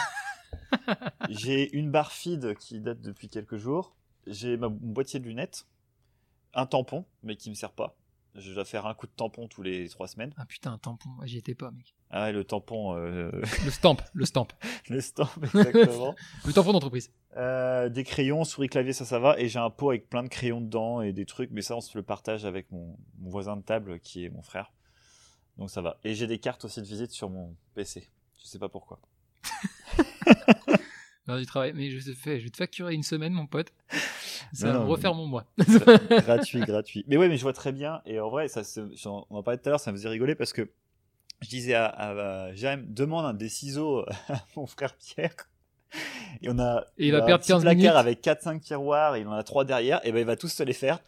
J'ai une barre feed qui date depuis quelques jours. J'ai mon boîtier de lunettes. Un tampon, mais qui me sert pas. Je dois faire un coup de tampon tous les trois semaines. Ah putain, un tampon, Ouais, j'y étais pas, mec. Ah ouais, le tampon, euh, Le stamp, le stamp. le stamp, exactement. Le tampon d'entreprise. Euh, des crayons, souris, clavier, ça, ça va. Et j'ai un pot avec plein de crayons dedans et des trucs. Mais ça, on se le partage avec mon, mon voisin de table qui est mon frère. Donc ça va. Et j'ai des cartes aussi de visite sur mon PC. Je sais pas pourquoi. L'heure du travail. Mais je, te fais, je vais te facturer une semaine, mon pote. Ça Non, va non, me refaire mon mois. gratuit, gratuit. Mais ouais, mais je vois très bien. Et en vrai, ça, on en parlait tout à l'heure, ça me faisait rigoler parce que je disais à, à, à Jérém, demande un des ciseaux à mon frère Pierre. Et on a, Et il va a un perdre petit 15 placard minutes. avec 4-5 tiroirs, il en a 3 derrière, et ben il va tous se les faire.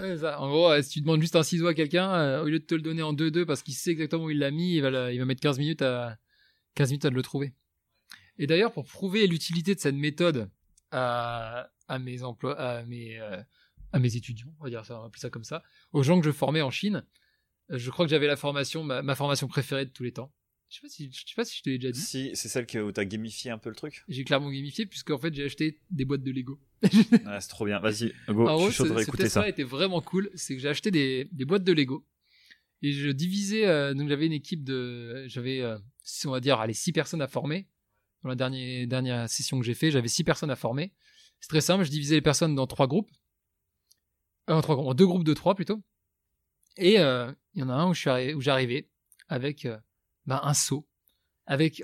Ouais, ça. En gros, si tu demandes juste un ciseau à quelqu'un, euh, au lieu de te le donner en 2-2 parce qu'il sait exactement où il l'a mis, il va, il va mettre 15 minutes à 15 minutes à le trouver. Et d'ailleurs, pour prouver l'utilité de cette méthode à, à mes emplois, à mes, euh, à mes étudiants, on va dire ça, on va appeler ça comme ça, aux gens que je formais en Chine, euh, je crois que j'avais la formation, ma, ma formation préférée de tous les temps. Je sais pas si, je sais pas si je te l'ai déjà dit. Si, c'est celle que, où t'as gamifié un peu le truc? J'ai clairement gamifié puisque en fait j'ai acheté des boîtes de Lego. Ah, c'est trop bien. Vas-y, go, en je gros, suis chaud de ce, ce réécouter test-là ça. était vraiment cool. C'est que j'ai acheté des, des boîtes de Lego et je divisais. euh, donc j'avais une équipe de, j'avais, euh, on va dire, allez, six personnes à former. Dans la dernière session que j'ai fait, j'avais six personnes à former. C'est très simple. Je divisais les personnes dans trois groupes, Euh, en trois groupes, en deux groupes de trois plutôt. Et euh, il y en a un où j'arrivais avec euh, ben, un seau avec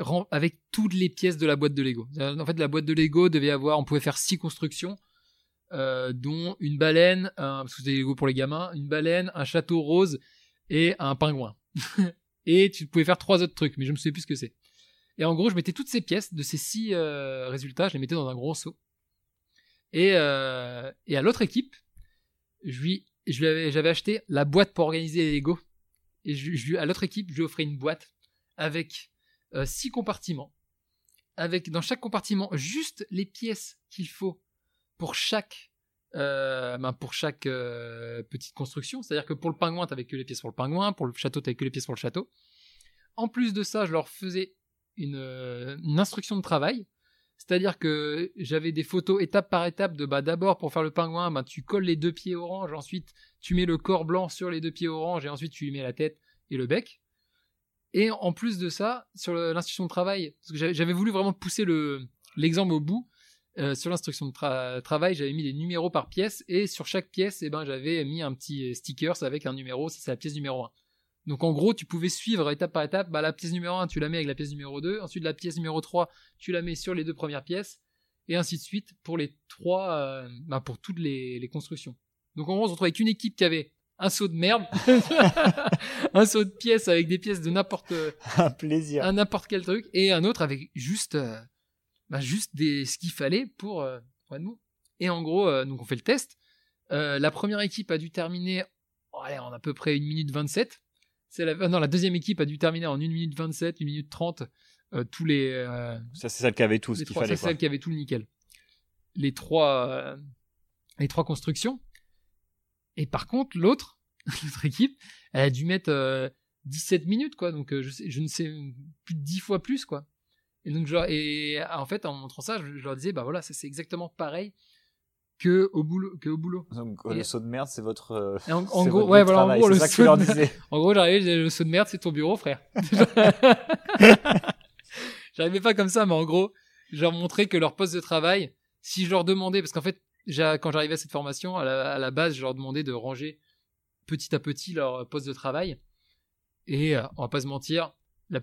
toutes les pièces de la boîte de Lego. En fait, la boîte de Lego devait avoir, on pouvait faire six constructions dont une baleine, parce que c'était Lego pour les gamins, une baleine, un château rose et un pingouin. et tu pouvais faire trois autres trucs, mais je me souviens plus ce que c'est. Et en gros, je mettais toutes ces pièces de ces six euh, résultats, je les mettais dans un gros seau. Et, euh, à l'autre équipe, j'avais acheté la boîte pour organiser les Lego. Et à l'autre équipe, je lui offrais une boîte avec euh, six compartiments. Avec dans chaque compartiment juste les pièces qu'il faut pour chaque ben, pour chaque petite construction. C'est-à-dire que pour le pingouin, t'avais que les pièces pour le pingouin, pour le château, t'avais que les pièces pour le château. En plus de ça, je leur faisais une, euh, une instruction de travail. C'est-à-dire que j'avais des photos étape par étape de bah d'abord pour faire le pingouin, bah tu colles les deux pieds orange, ensuite tu mets le corps blanc sur les deux pieds orange et ensuite tu lui mets la tête et le bec. Et en plus de ça, sur l'instruction de travail, parce que j'avais voulu vraiment pousser le l'exemple au bout, euh, sur l'instruction de travail, j'avais mis des numéros par pièce et sur chaque pièce, eh ben, j'avais mis un petit sticker avec un numéro, c'est la pièce numéro 1. Donc en gros, tu pouvais suivre étape par étape, bah, la pièce numéro 1, tu la mets avec la pièce numéro 2, ensuite la pièce numéro 3, tu la mets sur les deux premières pièces, et ainsi de suite pour les trois, euh, bah, pour toutes les, constructions. Donc en gros, on se retrouvait avec une équipe qui avait un saut de merde, un saut de pièces avec des pièces de n'importe un plaisir, un n'importe quel truc, et un autre avec juste, euh, bah, juste des ce qu'il fallait pour, euh, pour être Et en gros, donc on fait le test. la première équipe a dû terminer en à peu près 1 minute 27 c'est la, non, la deuxième équipe a dû terminer en 1 minute 27, 1 minute 30, euh, tous les. Euh, ça, c'est celle qui avait tout ce qu'il fallait. C'est celle qui avait tout le nickel. Les trois, euh, les trois constructions. Et par contre, l'autre, l'autre équipe, elle a dû mettre 17 minutes, quoi. Donc, je, sais, je ne sais plus de 10 fois plus, quoi. Et donc, genre, et en fait, en montrant ça, je, je leur disais, bah voilà, ça c'est exactement pareil que au boulot que au boulot. Donc le saut de merde c'est votre en, gros ouais voilà en gros le saut de... en gros j'arrivais le saut de merde c'est ton bureau frère. J'arrivais pas comme ça mais en gros je leur montrais que leur poste de travail si je leur demandais parce qu'en fait quand j'arrivais à cette formation à la, base je leur demandais de ranger petit à petit leur poste de travail et euh, on va pas se mentir il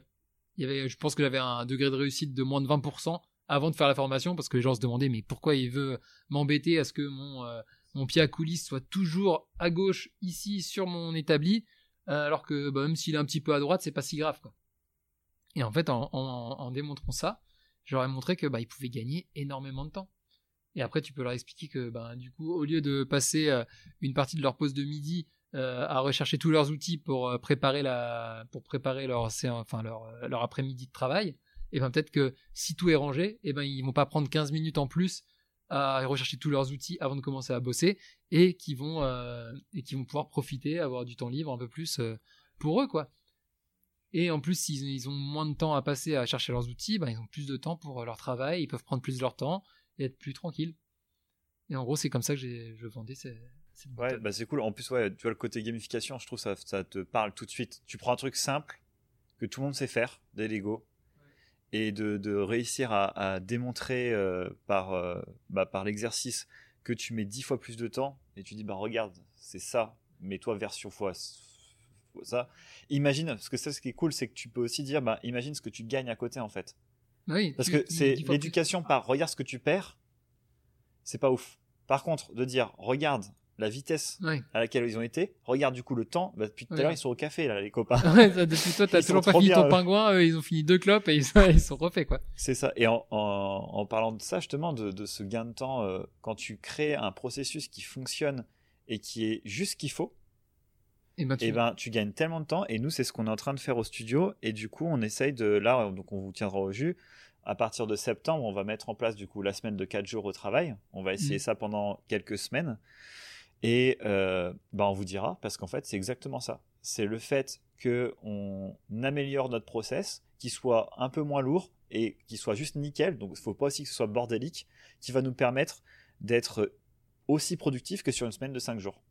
y avait je pense que j'avais un degré de réussite de moins de 20% avant de faire la formation parce que les gens se demandaient mais pourquoi il veut m'embêter à ce que mon, euh, pied à coulisse soit toujours à gauche ici sur mon établi euh, alors que bah, même s'il est un petit peu à droite c'est pas si grave quoi. Et en fait en, démontrant ça j'aurais montré que bah, ils pouvaient gagner énormément de temps. Et après tu peux leur expliquer que bah, du coup au lieu de passer euh, une partie de leur pause de midi à rechercher tous leurs outils pour préparer la pour enfin leur après-midi de travail et ben peut-être que si tout est rangé, et ben ils vont pas prendre 15 minutes en plus à rechercher tous leurs outils avant de commencer à bosser et qui vont euh, et qui vont pouvoir profiter, avoir du temps libre un peu plus euh, pour eux quoi. Et en plus, s'ils ils ont moins de temps à passer à chercher leurs outils, ben, ils ont plus de temps pour leur travail, ils peuvent prendre plus de leur temps et être plus tranquilles. Et en gros, c'est comme ça que je vendais ces, Ouais, bah c'est cool. En plus, ouais, tu vois le côté gamification, je trouve ça, ça te parle tout de suite. Tu prends un truc simple que tout le monde sait faire, des Lego, et de, réussir à, démontrer euh, par, euh, bah, par l'exercice que tu mets dix fois plus de temps et tu dis bah regarde c'est ça mais toi version fois ça. Imagine parce que ça ce qui est cool c'est que tu peux aussi dire bah imagine ce que tu gagnes à côté en fait. Oui, parce que c'est l'éducation par regarde ce que tu perds c'est pas ouf. Par contre de dire regarde la vitesse à laquelle ils ont été. Regarde du coup le temps. Bah, depuis tout à l'heure, ils sont au café, là, les copains. Ouais, depuis toi, t'as toujours pas fini ton pingouin. ils ont fini deux clopes et ils sont, ils sont refaits, quoi. C'est ça. Et en, en, parlant de ça, justement, de, de ce gain de temps, euh, quand tu crées un processus qui fonctionne et qui est juste ce qu'il faut, et eh ben, tu... Eh ben, tu gagnes tellement de temps. Et nous, c'est ce qu'on est en train de faire au studio. Et du coup, on essaye de, là, donc on vous tiendra au jus. À partir de septembre, on va mettre en place du coup la semaine de 4 jours au travail. On va essayer mmh. ça pendant quelques semaines. Et euh, bah on vous dira, parce qu'en fait, c'est exactement ça. C'est le fait qu'on améliore notre process, qu'il soit un peu moins lourd et qu'il soit juste nickel, donc il ne faut pas aussi que ce soit bordélique, qui va nous permettre d'être aussi productif que sur une semaine de 5 jours.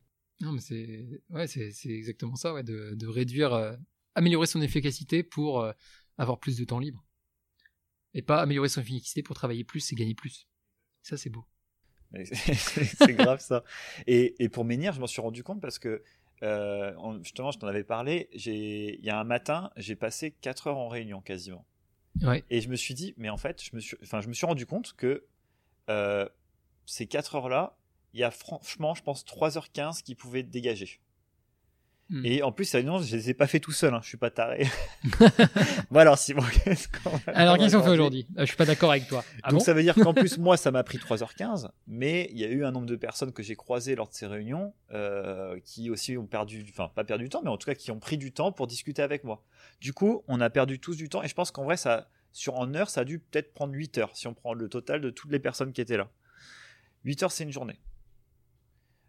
Non, mais c'est ouais, exactement ça, ouais, de, de réduire, euh, améliorer son efficacité pour euh, avoir plus de temps libre. Et pas améliorer son efficacité pour travailler plus et gagner plus. Ça, c'est beau. c'est grave ça. Et, et pour menhir, je m'en suis rendu compte parce que euh, justement, je t'en avais parlé. Il y a un matin, j'ai passé 4 heures en réunion quasiment. Ouais. Et je me suis dit, mais en fait, je me suis, enfin, je me suis rendu compte que euh, ces 4 heures-là, il y a franchement, je pense, 3h15 qui pouvaient dégager. Hmm. Et en plus, non, je les ai pas fait tout seul, hein, je suis pas taré. bon alors Simon, qu'est-ce qu'on Alors qu'est-ce qu'on fait aujourd'hui euh, Je suis pas d'accord avec toi. Ah Donc ça veut dire qu'en plus, moi, ça m'a pris 3h15, mais il y a eu un nombre de personnes que j'ai croisées lors de ces réunions euh, qui aussi ont perdu, enfin pas perdu du temps, mais en tout cas qui ont pris du temps pour discuter avec moi. Du coup, on a perdu tous du temps, et je pense qu'en vrai, ça, sur en heure, ça a dû peut-être prendre 8 heures, si on prend le total de toutes les personnes qui étaient là. 8 heures, c'est une journée.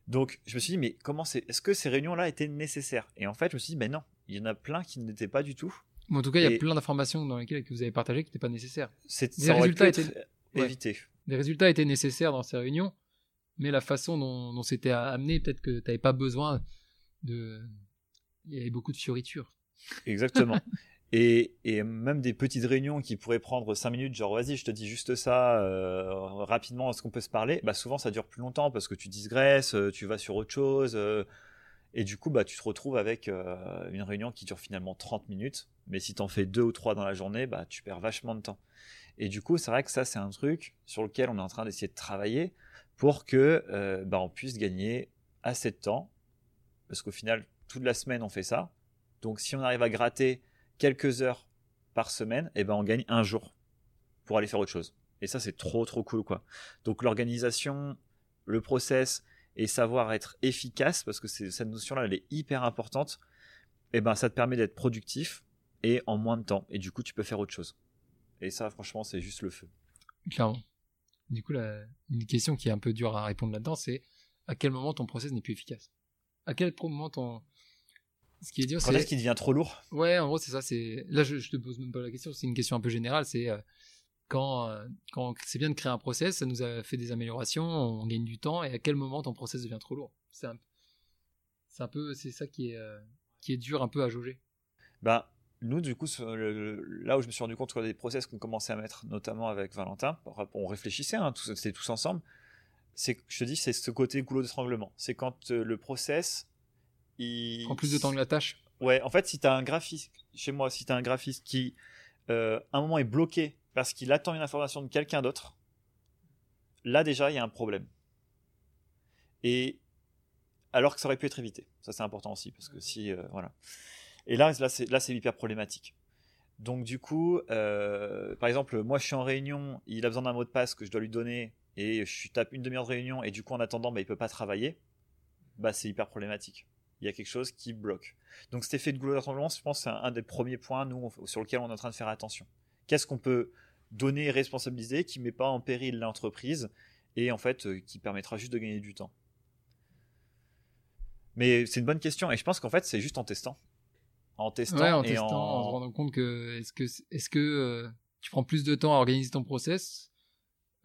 Donc je me suis dit, mais comment c'est Est-ce que ces réunions-là étaient nécessaires? Et en fait, je me suis dit, ben non, il y en a plein qui n'étaient pas du tout. en tout cas, il y a plein d'informations dans lesquelles que vous avez partagé qui n'étaient pas nécessaires. Les résultats étaient... Ouais. éviter. Les résultats étaient nécessaires dans ces réunions, mais la façon dont, dont c'était amené, peut-être que tu n'avais pas besoin de. Il y avait beaucoup de fioritures. Exactement. Et, et même des petites réunions qui pourraient prendre 5 minutes, genre vas-y, je te dis juste ça, euh, rapidement, est-ce qu'on peut se parler? Bah, Souvent, ça dure plus longtemps parce que tu digresses, euh, tu vas sur autre chose. euh, et du coup, bah, tu te retrouves avec euh, une réunion qui dure finalement 30 minutes. Mais si tu en fais deux ou trois dans la journée, bah, tu perds vachement de temps. Et du coup, c'est vrai que ça, c'est un truc sur lequel on est en train d'essayer de travailler pour que bah, on puisse gagner assez de temps. Parce qu'au final, toute la semaine, on fait ça. Donc, si on arrive à gratter quelques heures par semaine, et ben on gagne un jour pour aller faire autre chose. Et ça, c'est trop trop cool quoi. Donc l'organisation, le process et savoir être efficace, parce que cette notion-là, elle est hyper importante. Et ben ça te permet d'être productif et en moins de temps. Et du coup, tu peux faire autre chose. Et ça, franchement, c'est juste le feu. Clairement. Du coup, une question qui est un peu dure à répondre là-dedans, c'est à quel moment ton process n'est plus efficace? À quel moment ton. Ce qui est dur, Quand est-ce qu'il devient trop lourd? Ouais, en gros, c'est ça. C'est Là, je, je te pose même pas la question, c'est une question un peu générale. C'est euh, quand, euh, quand c'est bien de créer un process, ça nous a fait des améliorations, on gagne du temps, et à quel moment ton process devient trop lourd? C'est un, un peu. C'est ça qui est, euh, qui est dur un peu à jauger. Ben, nous, du coup, le- là où je me suis rendu compte des process qu'on commençait à mettre, notamment avec Valentin, on réfléchissait, hein, c'était tous ensemble. C'est, je te dis, c'est ce côté goulot d'étranglement. C'est quand le process, il Prend plus de temps que la tâche. Ouais, en fait, si tu as un graphiste, chez moi, si tu as un graphiste qui, euh, à un moment, est bloqué parce qu'il attend une information de quelqu'un d'autre, là, déjà, il y a un problème. Et alors que ça aurait pu être évité. Ça, c'est important aussi, parce que si. euh, voilà. Et là, là, c'est, hyper problématique. Donc, du coup, euh, par exemple, moi, je suis en réunion, il a besoin d'un mot de passe que je dois lui donner, et je tape une demi-heure de réunion, et du coup, en attendant, bah, il peut pas travailler. Bah, c'est hyper problématique. Il y a quelque chose qui bloque. Donc cet effet de goulot d'étranglement, je pense, c'est un, un des premiers points nous, on- sur lequel on est en train de faire attention. Qu'est-ce qu'on peut donner et responsabiliser qui ne met pas en péril l'entreprise et en fait euh, qui permettra juste de gagner du temps? Mais c'est une bonne question et je pense qu'en fait c'est juste en testant. En testant Ouais, en et testant, en... en... se rendant compte que est-ce que est-ce que euh, tu prends plus de temps à organiser ton process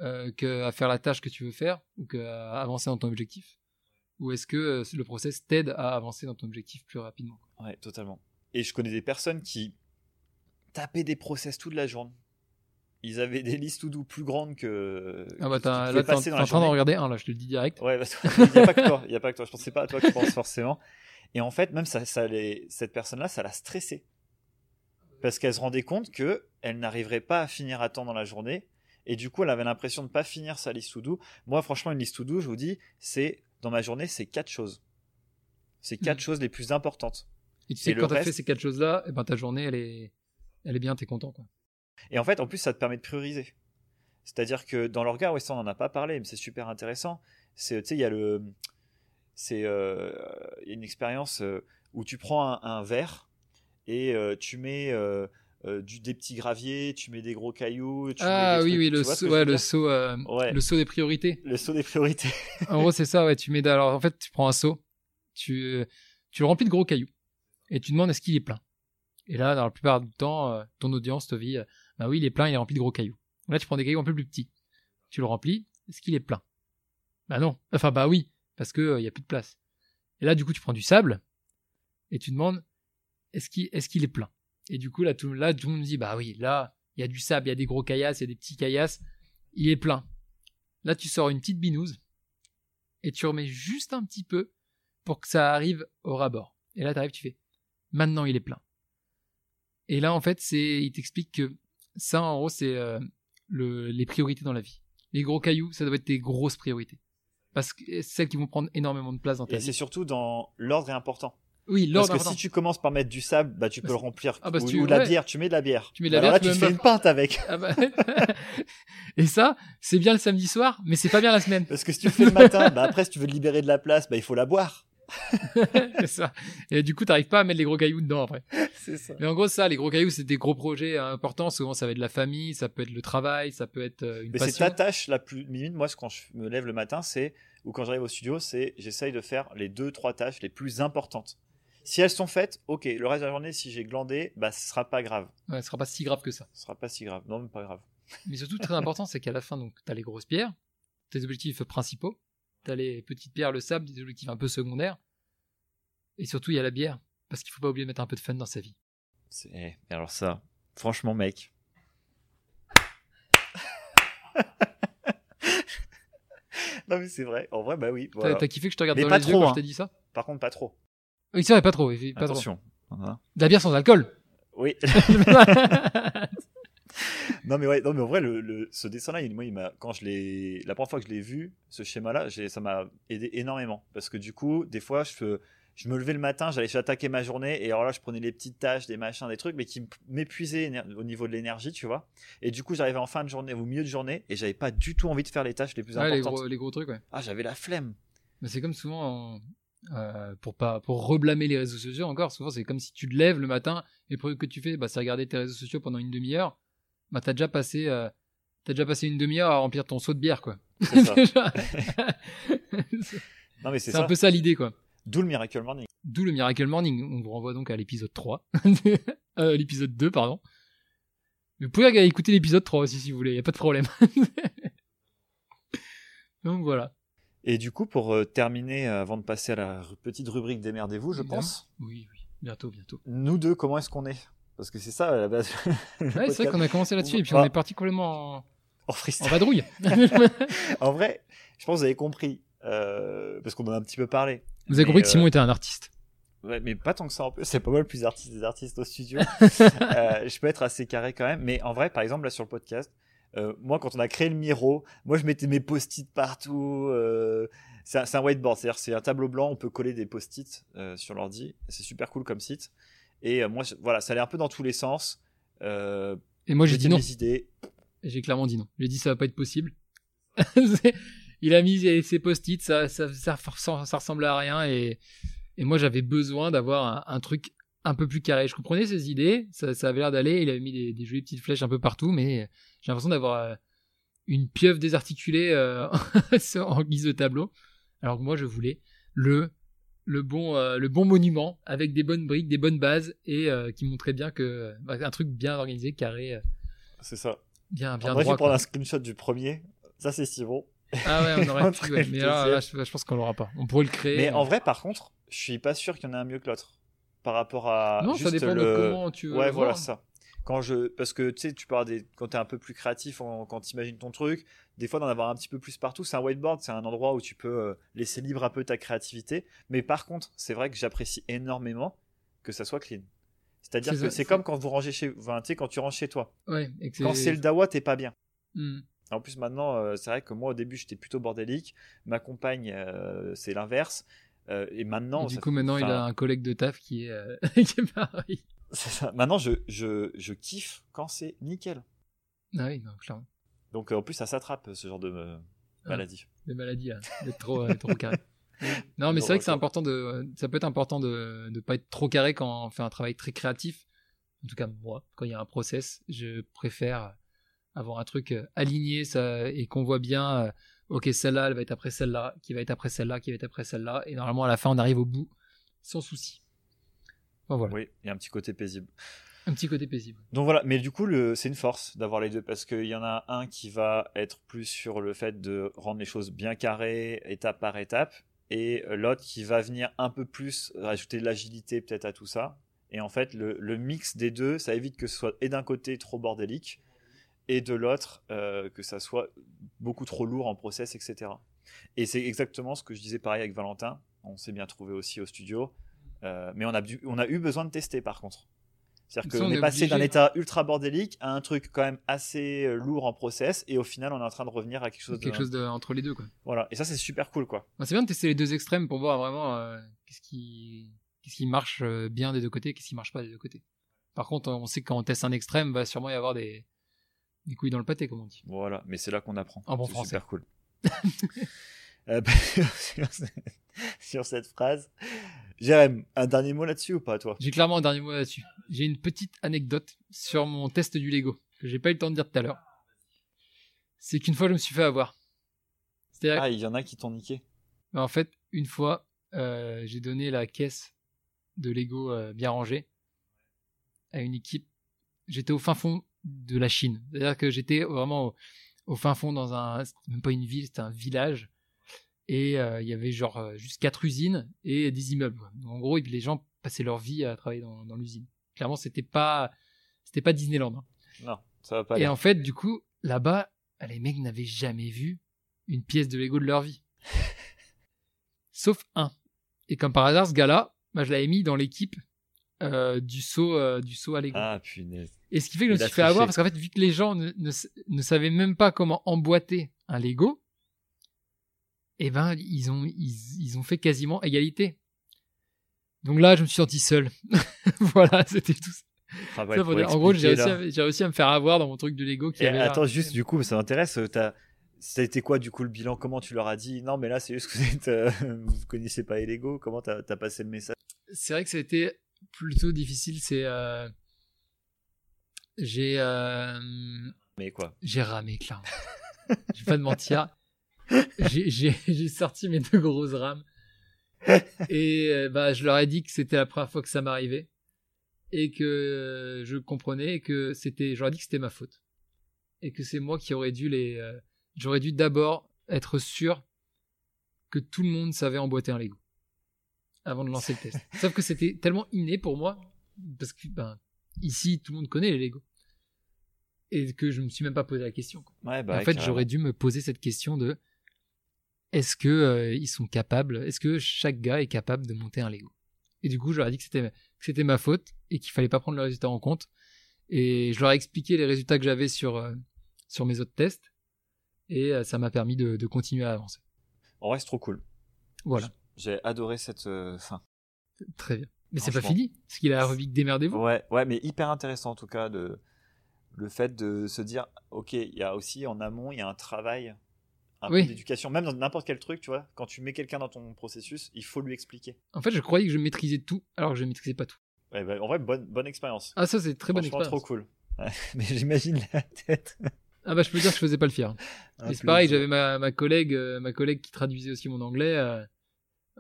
euh, qu'à faire la tâche que tu veux faire ou qu'à avancer dans ton objectif? Ou est-ce que euh, le process t'aide à avancer dans ton objectif plus rapidement Ouais, totalement. Et je connais des personnes qui tapaient des process toute la journée. Ils avaient des listes to do plus grandes que. Ah bah t'es en, train d'en regarder un là, je te le dis direct. Ouais, parce qu'il n'y a pas que toi. Il y a pas que toi. Je pensais pas à toi je pense forcément. Et en fait, même ça, ça les- cette personne-là, ça l'a stressée. Parce qu'elle se rendait compte que elle n'arriverait pas à finir à temps dans la journée. Et du coup, elle avait l'impression de ne pas finir sa liste to do. Moi, franchement, une liste to do, je vous dis, c'est dans ma journée, c'est quatre choses. C'est quatre Mhm. choses les plus importantes. Et tu sais Et que le quand t'as reste- fait ces quatre choses là, et ben ta journée elle est elle est bien, t'es content quoi. Et en fait, en plus, ça te permet de prioriser. C'est-à-dire que dans le regard, ouais, ça, on n'en a pas parlé, mais c'est super intéressant. C'est, tu sais, il y a le, c'est, euh, une expérience euh, où tu prends un, un verre et euh, tu mets euh, du, des petits graviers, tu mets des gros cailloux. Tu Ah mets des oui trucs- oui le saut ouais, le saut euh, Ouais. le saut des priorités. Le saut des priorités. En gros, c'est ça, ouais. Tu mets, alors, en fait, tu prends un seau, tu, tu le remplis de gros cailloux, et tu demandes est-ce qu'il est plein. Et là, dans la plupart du temps, euh, ton audience te dit, bah oui, il est plein, il est rempli de gros cailloux. Là, tu prends des cailloux un peu plus petits. Tu le remplis, est-ce qu'il est plein? Bah non. Enfin, bah oui, parce que, il y a plus de place. Et là, du coup, tu prends du sable, et tu demandes, est-ce qu'il, est-ce qu'il est plein? Et du coup, là, tout, là, tout le monde dit, bah oui, là, il y a du sable, il y a des gros caillasses, il y a des petits caillasses, il est plein. Là, tu sors une petite binouse, et tu remets juste un petit peu pour que ça arrive au rabord. Et là, tu arrives, tu fais maintenant il est plein. Et là, en fait, c'est il t'explique que ça, en gros, c'est euh, le, les priorités dans la vie. Les gros cailloux, ça doit être tes grosses priorités. Parce que c'est celles qui vont prendre énormément de place dans ta Et c'est vie. surtout dans l'ordre est important. Oui, Parce que si tu commences par mettre du sable, bah tu peux Bah, le remplir. Ah, bah, ou, tu- ou de la ouais. bière, tu mets de la bière. Tu mets de la Alors bière, là, tu tu fais une pinte avec. Ah bah- Et ça, c'est bien le samedi soir, mais c'est pas bien la semaine. Parce que si tu le fais le matin, bah après, si tu veux te libérer de la place, bah il faut la boire. c'est ça. Et du coup, t'arrives pas à mettre les gros cailloux dedans après. C'est ça. Mais en gros, ça, les gros cailloux, c'est des gros projets importants. Souvent, ça va être de la famille, ça peut être le travail, ça peut être euh, une Mais c'est ta tâche la plus minime. Moi, quand je me lève le matin, c'est ou quand j'arrive au studio, c'est j'essaye de faire les deux trois tâches les plus importantes. Si elles sont faites, ok. Le reste de la journée, si j'ai glandé, bah ce sera pas grave. Ouais, ce sera pas si grave que ça. Ce sera pas si grave. Non, même pas grave. Mais surtout, très important, c'est qu'à la fin, donc, tu as les grosses pierres, tes objectifs principaux, tu as les petites pierres, le sable, des objectifs un peu secondaires. Et surtout, il y a la bière. Parce qu'il faut pas oublier de mettre un peu de fun dans sa vie. C'est- eh, alors ça, franchement, mec. non mais c'est vrai. En vrai, bah oui. T'as- voilà. T'as kiffé que je te regarde Mais dans pas les yeux trop, quand hein. je t'ai dit ça? Par contre, pas trop. Oui, c'est vrai, pas trop. Pas trop. Attention. De la bière sans alcool. Oui. non mais ouais, non mais en vrai, le, le- ce dessin-là, il- moi, il m'a, quand je l'ai, la première fois que je l'ai vu, ce schéma-là, ça m'a aidé énormément parce que du coup, des fois, je, je me levais le matin, j'allais attaquer ma journée et alors là, je prenais les petites tâches, des machins, des trucs, mais qui m'épuisaient au niveau de l'énergie, tu vois. Et du coup, j'arrivais en fin de journée, au milieu de journée, et j'avais pas du tout envie de faire les tâches les plus Ouais, les, importantes. gros, les gros trucs, ouais. Ah, j'avais la flemme. Mais c'est comme souvent, euh, pour pas pour reblâmer les réseaux sociaux encore, souvent c'est comme si tu te lèves le matin et le premier que tu fais, bah, c'est regarder tes réseaux sociaux pendant une demi-heure. Bah, t'as déjà passé, euh, t'as déjà passé une demi-heure à remplir ton seau de bière, quoi. C'est ça. Déjà. Non mais c'est c'est ça. un peu ça l'idée, quoi. D'où le Miracle Morning. D'où le Miracle Morning. On vous renvoie donc à l'épisode 3. Euh, l'épisode 2, pardon. Vous pouvez regarder- écouter l'épisode 3 aussi si vous voulez, y a pas de problème. donc voilà. Et du coup, pour euh, terminer, euh, avant de passer à la petite rubrique démerdez-vous, je Évidemment. pense, Oui, oui. Bientôt, bientôt. nous deux, comment est-ce qu'on est? Parce que c'est ça à la base. Ouais, c'est vrai qu'on a commencé là-dessus et puis Bah. on est parti complètement en, En freestyle. en vadrouille. En vrai, je pense que vous avez compris. euh, parce qu'on en a un petit peu parlé. Vous avez compris que euh, Simon était un artiste. Ouais, mais pas tant que ça en plus. C'est pas moi le plus artiste des artistes au studio. Euh, je peux être assez carré quand même. Mais en vrai, par exemple, là sur le podcast, euh, moi, quand on a créé le Miro, moi, je mettais mes post-it partout. euh, c'est un, whiteboard, c'est-à-dire c'est un tableau blanc. On peut coller des post-it euh, sur l'ordi. C'est super cool comme site. Et moi, voilà, ça allait un peu dans tous les sens. Et moi j'ai dit non. J'ai clairement dit non. J'ai dit ça va pas être possible. Il a mis ses post-it, ça, ça, ça, ressemble- ça à rien et, et moi j'avais besoin d'avoir un, un truc un peu plus carré. Je comprenais ses idées, ça, ça avait l'air d'aller, il avait mis des, des jolies petites flèches un peu partout, mais j'ai l'impression d'avoir euh, une pieuvre désarticulée euh, en guise de tableau. Alors que moi je voulais le le bon euh, le bon monument avec des bonnes briques, des bonnes bases et qui montrait bien que bah, un truc bien organisé, carré, C'est ça. bien bien En droit. prendre un screenshot du premier. Ça, c'est si bon. Ah ouais, on aurait pu, ouais. mais là, je, pense qu'on l'aura pas. On pourrait le créer. Mais euh. en vrai, par contre, je suis pas sûr qu'il y en ait un mieux que l'autre. Par rapport à. non, ça dépend le... de comment tu veux. Ouais, le voilà voir. ça. Quand je, parce que tu sais, tu parles des, quand t'es un peu plus créatif, en- quand t'imagines ton truc, des fois d'en avoir un petit peu plus partout. C'est un whiteboard, c'est un endroit où tu peux euh, laisser libre un peu ta créativité. Mais par contre, c'est vrai que j'apprécie énormément que ça soit clean. C'est-à-dire C'est que c'est comme quand vous rangez chez, enfin, tu sais, quand tu ranges chez toi. Ouais, et que Quand c'est le dawa, t'es pas bien. Hmm. En plus, maintenant, euh, c'est vrai que moi, au début, j'étais plutôt bordélique. Ma compagne, euh, c'est l'inverse. Euh, et maintenant, Et du coup, fait- maintenant, il a un collègue de taf qui est, euh, qui est pareil. C'est ça. Maintenant, je, je, je kiffe quand c'est nickel. Ah oui, non, clairement. Donc, euh, en plus, ça s'attrape, ce genre de euh, Ah. maladie. Des maladies, là, d'être trop, euh, trop carré. Non, mais c'est vrai que c'est Retour. important de, ça peut être important de, de pas être trop carré quand on fait un travail très créatif. En tout cas, moi, quand il y a un process, je préfère avoir un truc euh, aligné ça, et qu'on voit bien, euh, ok, celle-là, elle va être après celle-là, qui va être après celle-là, qui va être après celle-là, et normalement, à la fin, on arrive au bout sans souci. Voilà. Oui, il y a un petit côté paisible. Un petit côté paisible. Donc voilà, mais du coup, le, c'est une force d'avoir les deux parce qu'il y en a un qui va être plus sur le fait de rendre les choses bien carrées, étape par étape, et l'autre qui va venir un peu plus rajouter de l'agilité peut-être à tout ça. Et en fait, le, le mix des deux, ça évite que ce soit et d'un côté trop bordélique, et de l'autre euh, que ça soit beaucoup trop lourd en process, etc. Et c'est exactement ce que je disais pareil avec Valentin. On s'est bien trouvé aussi au studio, Euh, mais on a, dû- on a eu besoin de tester par contre. C'est-à-dire qu'on on est est passé d'un état ultra bordélique à un truc quand même assez euh, lourd en process, et au final, on est en train de revenir à quelque chose. Quelque de... chose de, entre les deux, quoi. Voilà, et ça, c'est super cool, quoi. Bah, c'est bien de tester les deux extrêmes pour voir vraiment euh, qu'est-ce qui, qu'est-ce qui marche bien des deux côtés, qu'est-ce qui marche pas des deux côtés. Par contre, on sait que quand on teste un extrême, va sûrement y avoir des, des couilles dans le pâté, comme on dit. Voilà, mais c'est là qu'on apprend. En bon c'est français. super cool. Euh, bah, sur cette phrase, Jérém, un dernier mot là-dessus ou pas, toi? J'ai clairement un dernier mot là-dessus. J'ai une petite anecdote sur mon test du Lego que j'ai pas eu le temps de dire tout à l'heure. C'est qu'une fois, je me suis fait avoir. Ah, il y en a qui t'ont niqué. En fait, une fois, euh, j'ai donné la caisse de Lego euh, bien rangée à une équipe. J'étais au fin fond de la Chine. C'est-à-dire que j'étais vraiment au, au fin fond dans un, c'était même pas une ville, c'était un village. Et euh, il y avait genre euh, juste quatre usines et des immeubles. En gros, les gens passaient leur vie à travailler dans, dans l'usine. Clairement, c'était pas, c'était pas Disneyland. hein. Non, ça va pas. Et aller. en fait, du coup, là-bas, les mecs n'avaient jamais vu une pièce de Lego de leur vie. Sauf un. Et comme par hasard, ce gars-là, bah, je l'avais mis dans l'équipe euh, du saut euh, du saut à Lego. Ah, punaise. Et ce qui fait que je me suis fait avoir parce qu'en fait, vu que les gens ne, ne, ne savaient même pas comment emboîter un Lego, eh ben, ils ont, ils, ils ont fait quasiment égalité. Donc là, je me suis senti seul. voilà, c'était tout. Ah, ouais, ça pour pour dire. En gros, j'ai réussi, réussi à me faire avoir dans mon truc de Lego qui Et avait l'air- attends, juste du coup, ça m'intéresse. euh. Ça a été quoi du coup le bilan? Comment tu leur as dit? Non, mais là, c'est juste que vous, êtes, euh, vous connaissez pas les Lego. Comment t'as, t'as passé le message? C'est vrai que ça a été plutôt difficile. C'est euh, j'ai euh, Mais quoi? j'ai ramé clairement. je vais pas te mentir. J'ai, sorti mes deux grosses rames et euh, bah je leur ai dit que c'était la première fois que ça m'arrivait et que euh, je comprenais et que c'était, je leur ai dit que c'était ma faute et que c'est moi qui aurais dû les, euh, j'aurais dû d'abord être sûr que tout le monde savait emboîter un Lego avant de lancer le test. Sauf que c'était tellement inné pour moi parce que ben ici tout le monde connaît les Lego et que je me suis même pas posé la question. quoi. Ouais, Et bah. en fait, j'aurais dû me poser cette question de est-ce que euh, ils sont capables, est-ce que chaque gars est capable de monter un Lego? Et du coup, je leur ai dit que c'était ma faute et qu'il fallait pas prendre le résultat en compte. Et je leur ai expliqué les résultats que j'avais sur euh, sur mes autres tests et euh, ça m'a permis de, de continuer à avancer. En vrai, c'est trop cool. Voilà, J'ai adoré cette fin. très bien. Mais c'est pas fini, parce qu'il a rubrique démerdez-vous. Ouais, ouais, mais hyper intéressant en tout cas de le fait de se dire, ok, il y a aussi en amont, il y a un travail, un Oui. peu d'éducation, même dans n'importe quel truc, tu vois. Quand tu mets quelqu'un dans ton processus, il faut lui expliquer. En fait, je croyais que je maîtrisais tout, alors que je maîtrisais pas tout. Ouais, bah, en vrai, bonne, bonne expérience. Ah ça, c'est très bonne expérience. trop cool. Ouais, mais j'imagine la tête. Ah bah je peux dire que je faisais pas le fier. C'est pareil, j'avais ma, ma collègue, euh, ma collègue qui traduisait aussi mon anglais. euh,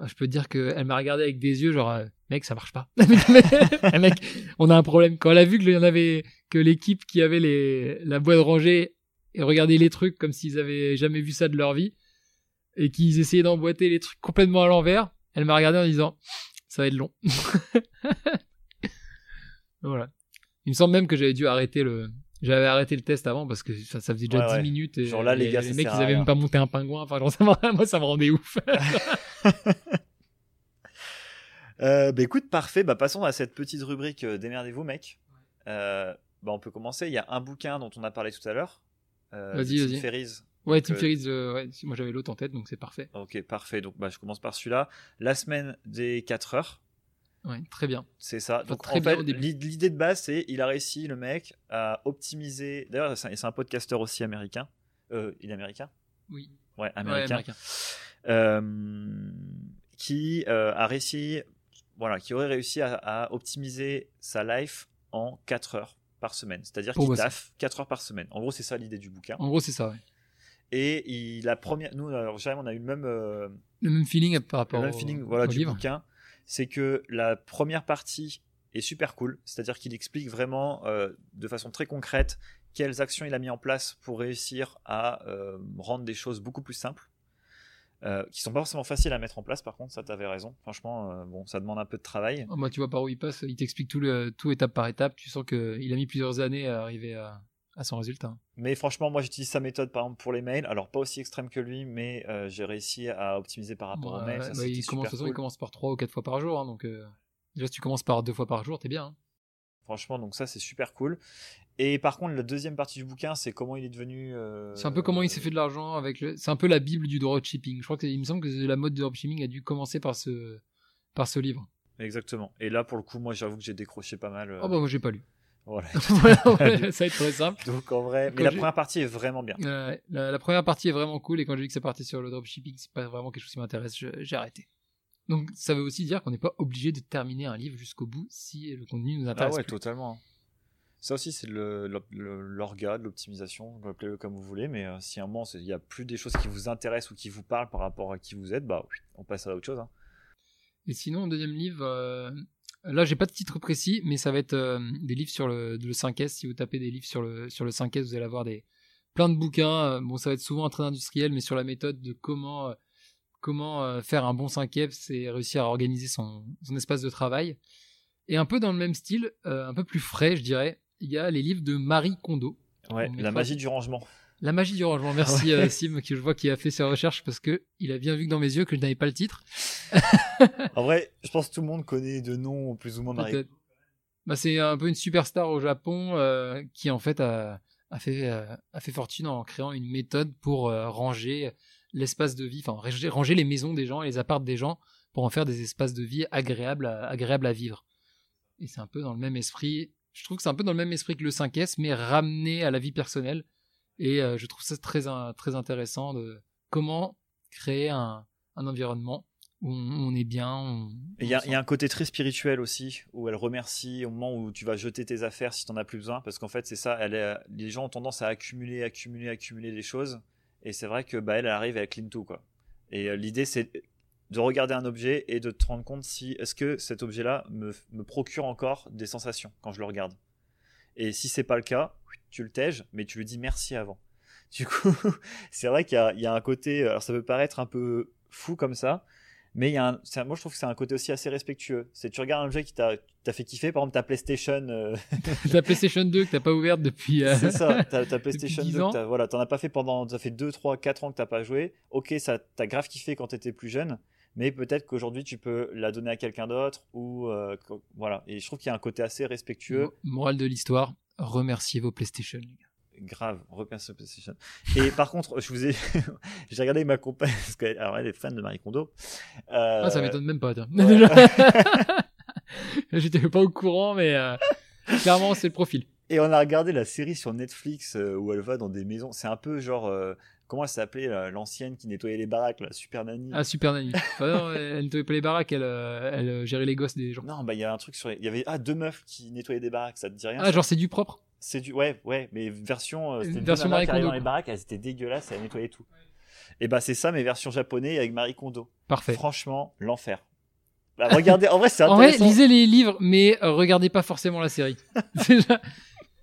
je peux te dire qu'elle m'a regardé avec des yeux genre, euh, mec, ça marche pas. Mec, on a un problème. Quand elle a vu que il y en avait, que l'équipe qui avait les, la boîte rangée et regardait les trucs comme s'ils avaient jamais vu ça de leur vie et qu'ils essayaient d'emboîter les trucs complètement à l'envers, elle m'a regardé en disant, ça va être long. voilà. Il me semble même que j'avais dû arrêter le, j'avais arrêté le test avant parce que ça, ça faisait déjà Ouais, 10 ouais. minutes et Genre là, les gars, ça mecs ils avaient même pas monté un pingouin. Enfin, genre, ça moi ça me rendait ouf. Euh, bah écoute, parfait. Bah passons à cette petite rubrique euh, Démerdez-vous, mec. Euh, bah on peut commencer. Il y a un bouquin dont on a parlé tout à l'heure. Euh, Vas-y, vas-y. Ferriss. ouais, Tim euh, Ferriss, euh, ouais, moi j'avais l'autre en tête donc c'est parfait. Ok, parfait. Donc bah je commence par celui-là. La semaine des 4 heures. Ouais, très bien. C'est ça. Enfin, Donc en fait, l'idée de base, c'est il a réussi, le mec, à optimiser. D'ailleurs, c'est un- un podcasteur aussi américain. Euh, il est américain? Oui. Ouais, Ouais, américain. américain. Euh, qui euh, a réussi, voilà, qui aurait réussi à, à optimiser sa life en 4 heures par semaine. C'est-à-dire qu'il taffe 4 heures par semaine. En gros, c'est ça l'idée du bouquin. En gros, c'est ça. Ouais. Et il, la première, nous, alors, on a eu le même, euh, Le même feeling par le rapport même au, feeling voilà, au du livre. bouquin. C'est que la première partie est super cool. C'est-à-dire qu'il explique vraiment euh, de façon très concrète quelles actions il a mis en place pour réussir à euh, rendre des choses beaucoup plus simples. Euh, qui sont pas forcément faciles à mettre en place, par contre, ça t'avais raison. Franchement, euh, bon, ça demande un peu de travail. Ah, bah, tu vois par où il passe, il t'explique tout, le, tout étape par étape. Tu sens qu'il a mis plusieurs années à arriver à, à son résultat. Mais franchement, moi j'utilise sa méthode par exemple pour les mails. Alors pas aussi extrême que lui, mais euh, j'ai réussi à optimiser par rapport aux Ouais, mails. ouais, Ça, bah, il, commence, super façon, il commence par 3 ou 4 fois par jour. hein, donc, euh, déjà, si tu commences par 2 fois par jour, t'es bien. hein. Franchement, donc ça c'est super cool. Et par contre, la deuxième partie du bouquin, c'est comment il est devenu. euh, C'est un peu comment il s'est fait de l'argent avec le... C'est un peu la bible du dropshipping. Je crois qu'il me semble que la mode du dropshipping a dû commencer par ce, par ce livre. Exactement. Et là, pour le coup, moi j'avoue que j'ai décroché pas mal. euh, Oh bah moi j'ai pas lu. Voilà. Voilà, ouais, ça va être très simple. Donc en vrai, mais Quand la première partie est vraiment bien. Euh, la, la première partie est vraiment cool et quand j'ai vu que ça partait sur le dropshipping, c'est pas vraiment quelque chose qui m'intéresse, j'ai arrêté. Donc ça veut aussi dire qu'on n'est pas obligé de terminer un livre jusqu'au bout si le contenu nous Ah intéresse. ouais, plus. totalement. Ça aussi, c'est l'orga, de l'optimisation, appelez-le comme vous voulez, mais euh, si à un moment il n'y a plus des choses qui vous intéressent ou qui vous parlent par rapport à qui vous êtes, bah on passe à autre chose. hein. Et sinon, deuxième livre, euh, Là, j'ai pas de titre précis, mais ça va être euh, des livres sur le, le 5S. Si vous tapez des livres sur le, sur le 5S, vous allez avoir des, plein de bouquins. Bon, ça va être souvent un train industriel, mais sur la méthode de comment, euh, comment euh, faire un bon 5F, c'est réussir à organiser son espace de travail. Et un peu dans le même style, un peu plus frais, je dirais, il y a les livres de Marie Kondo. Ouais, la magie du rangement. La magie du rangement. Merci euh, Sim, qui je vois qui a fait ses recherches parce que il a bien vu que dans mes yeux que je n'avais pas le titre. en vrai, je pense que tout le monde connaît de nom plus ou moins Marie. Bah, c'est un peu une superstar au Japon euh, qui en fait a, a fait euh, a fait fortune en créant une méthode pour ranger l'espace de vie, enfin ranger, les maisons des gens et les apparts des gens pour en faire des espaces de vie agréables à, agréables à vivre. Et c'est un peu dans le même esprit. Je trouve que c'est un peu dans le même esprit que le 5S, mais ramené à la vie personnelle et euh, je trouve ça très, très intéressant de comment créer un, un environnement où on, est bien. Il y, a un côté très spirituel aussi, où elle remercie au moment où tu vas jeter tes affaires si tu n'en as plus besoin, parce qu'en fait, c'est ça, elle les gens ont tendance à accumuler, accumuler, accumuler des choses, et c'est vrai que bah, elle, arrive avec clean tout, quoi. Et l'idée, c'est de regarder un objet et de te rendre compte si est-ce que cet objet-là me, me procure encore des sensations quand je le regarde. Et si c'est pas le cas, tu le tèges, mais tu lui dis merci avant. Du coup, c'est vrai qu'il y, a un côté, alors ça peut paraître un peu fou comme ça, mais il y a un, moi je trouve que c'est un côté aussi assez respectueux. C'est tu regardes un jeu qui t'a fait kiffer, par exemple ta PlayStation. Euh, ta PlayStation 2 que t'as pas ouverte depuis. Euh, c'est ça, ta, PlayStation 2, voilà, t'en as pas fait pendant, ça fait 2, 3, 4 ans que t'as pas joué. Ok, ça t'as grave kiffé quand t'étais plus jeune, mais peut-être qu'aujourd'hui tu peux la donner à quelqu'un d'autre ou euh, voilà. Et je trouve qu'il y a un côté assez respectueux. Morale de l'histoire, remerciez vos PlayStation, les gars. Grave, remerciez PlayStation. Et par contre, je vous ai, j'ai regardé ma compagne, parce qu'elle alors elle est fan de Marie Kondo. Euh... Ah, ça m'étonne même pas, J'étais pas au courant, mais euh, clairement, c'est le profil. Et on a regardé la série sur Netflix euh, où elle va dans des maisons. C'est un peu genre euh, comment elle s'appelait l'ancienne qui nettoyait les baraques, la Super Nanny. Ah, Super Nanny. non, elle nettoyait pas les baraques, elle, euh, elle euh, gérait les gosses des gens. Non, bah il y a un truc sur. Il y avait ah, deux meufs qui nettoyaient des baraques, ça te dit rien Ah, genre c'est du propre? C'est du. Ouais, ouais, mais version. Euh, version Marie Kondo. dans les baraques, elles étaient dégueulasses, elles nettoyaient tout. Et bah c'est ça, mais version japonais avec Marie Kondo. Parfait. Franchement, l'enfer. Bah, regardez, en vrai, c'est intéressant. En vrai, lisez les livres, mais regardez pas forcément la série. Déjà,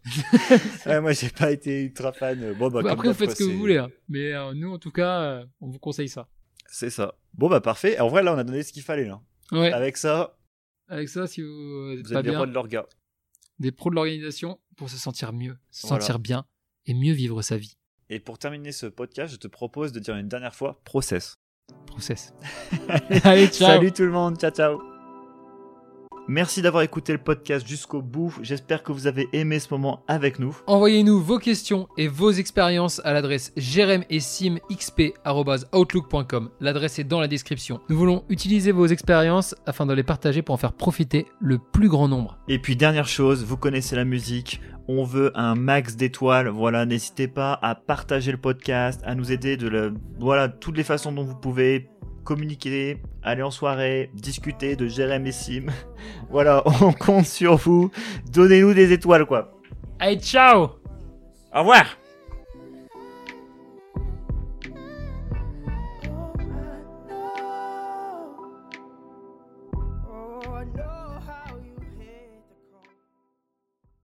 ouais, moi, j'ai pas été ultra fan. Bon, bah, Après, vous faites ce que vous voulez. Hein. Mais euh, nous, en tout cas, euh, on vous conseille ça. C'est ça. Bon, bah, parfait. En vrai, là, on a donné ce qu'il fallait. Là. Ouais. Avec ça. Avec ça, si vous, êtes, pas des pros de l'orga. Des pros de l'organisation pour se sentir mieux, se sentir bien et mieux vivre sa vie. Et pour terminer ce podcast, je te propose de dire une dernière fois process. Process. Allez, ciao. Salut tout le monde. Ciao, ciao. Merci d'avoir écouté le podcast jusqu'au bout. J'espère que vous avez aimé ce moment avec nous. Envoyez-nous vos questions et vos expériences à l'adresse jeremessimxp.outlook.com. L'adresse est dans la description. Nous voulons utiliser vos expériences afin de les partager pour en faire profiter le plus grand nombre. Et puis dernière chose, vous connaissez la musique. On veut un max d'étoiles. Voilà, n'hésitez pas à partager le podcast, à nous aider de le, voilà, toutes les façons dont vous pouvez communiquer, aller en soirée, discuter de Jérém et Sim. voilà, on compte sur vous. Donnez-nous des étoiles, quoi. Allez, ciao Au revoir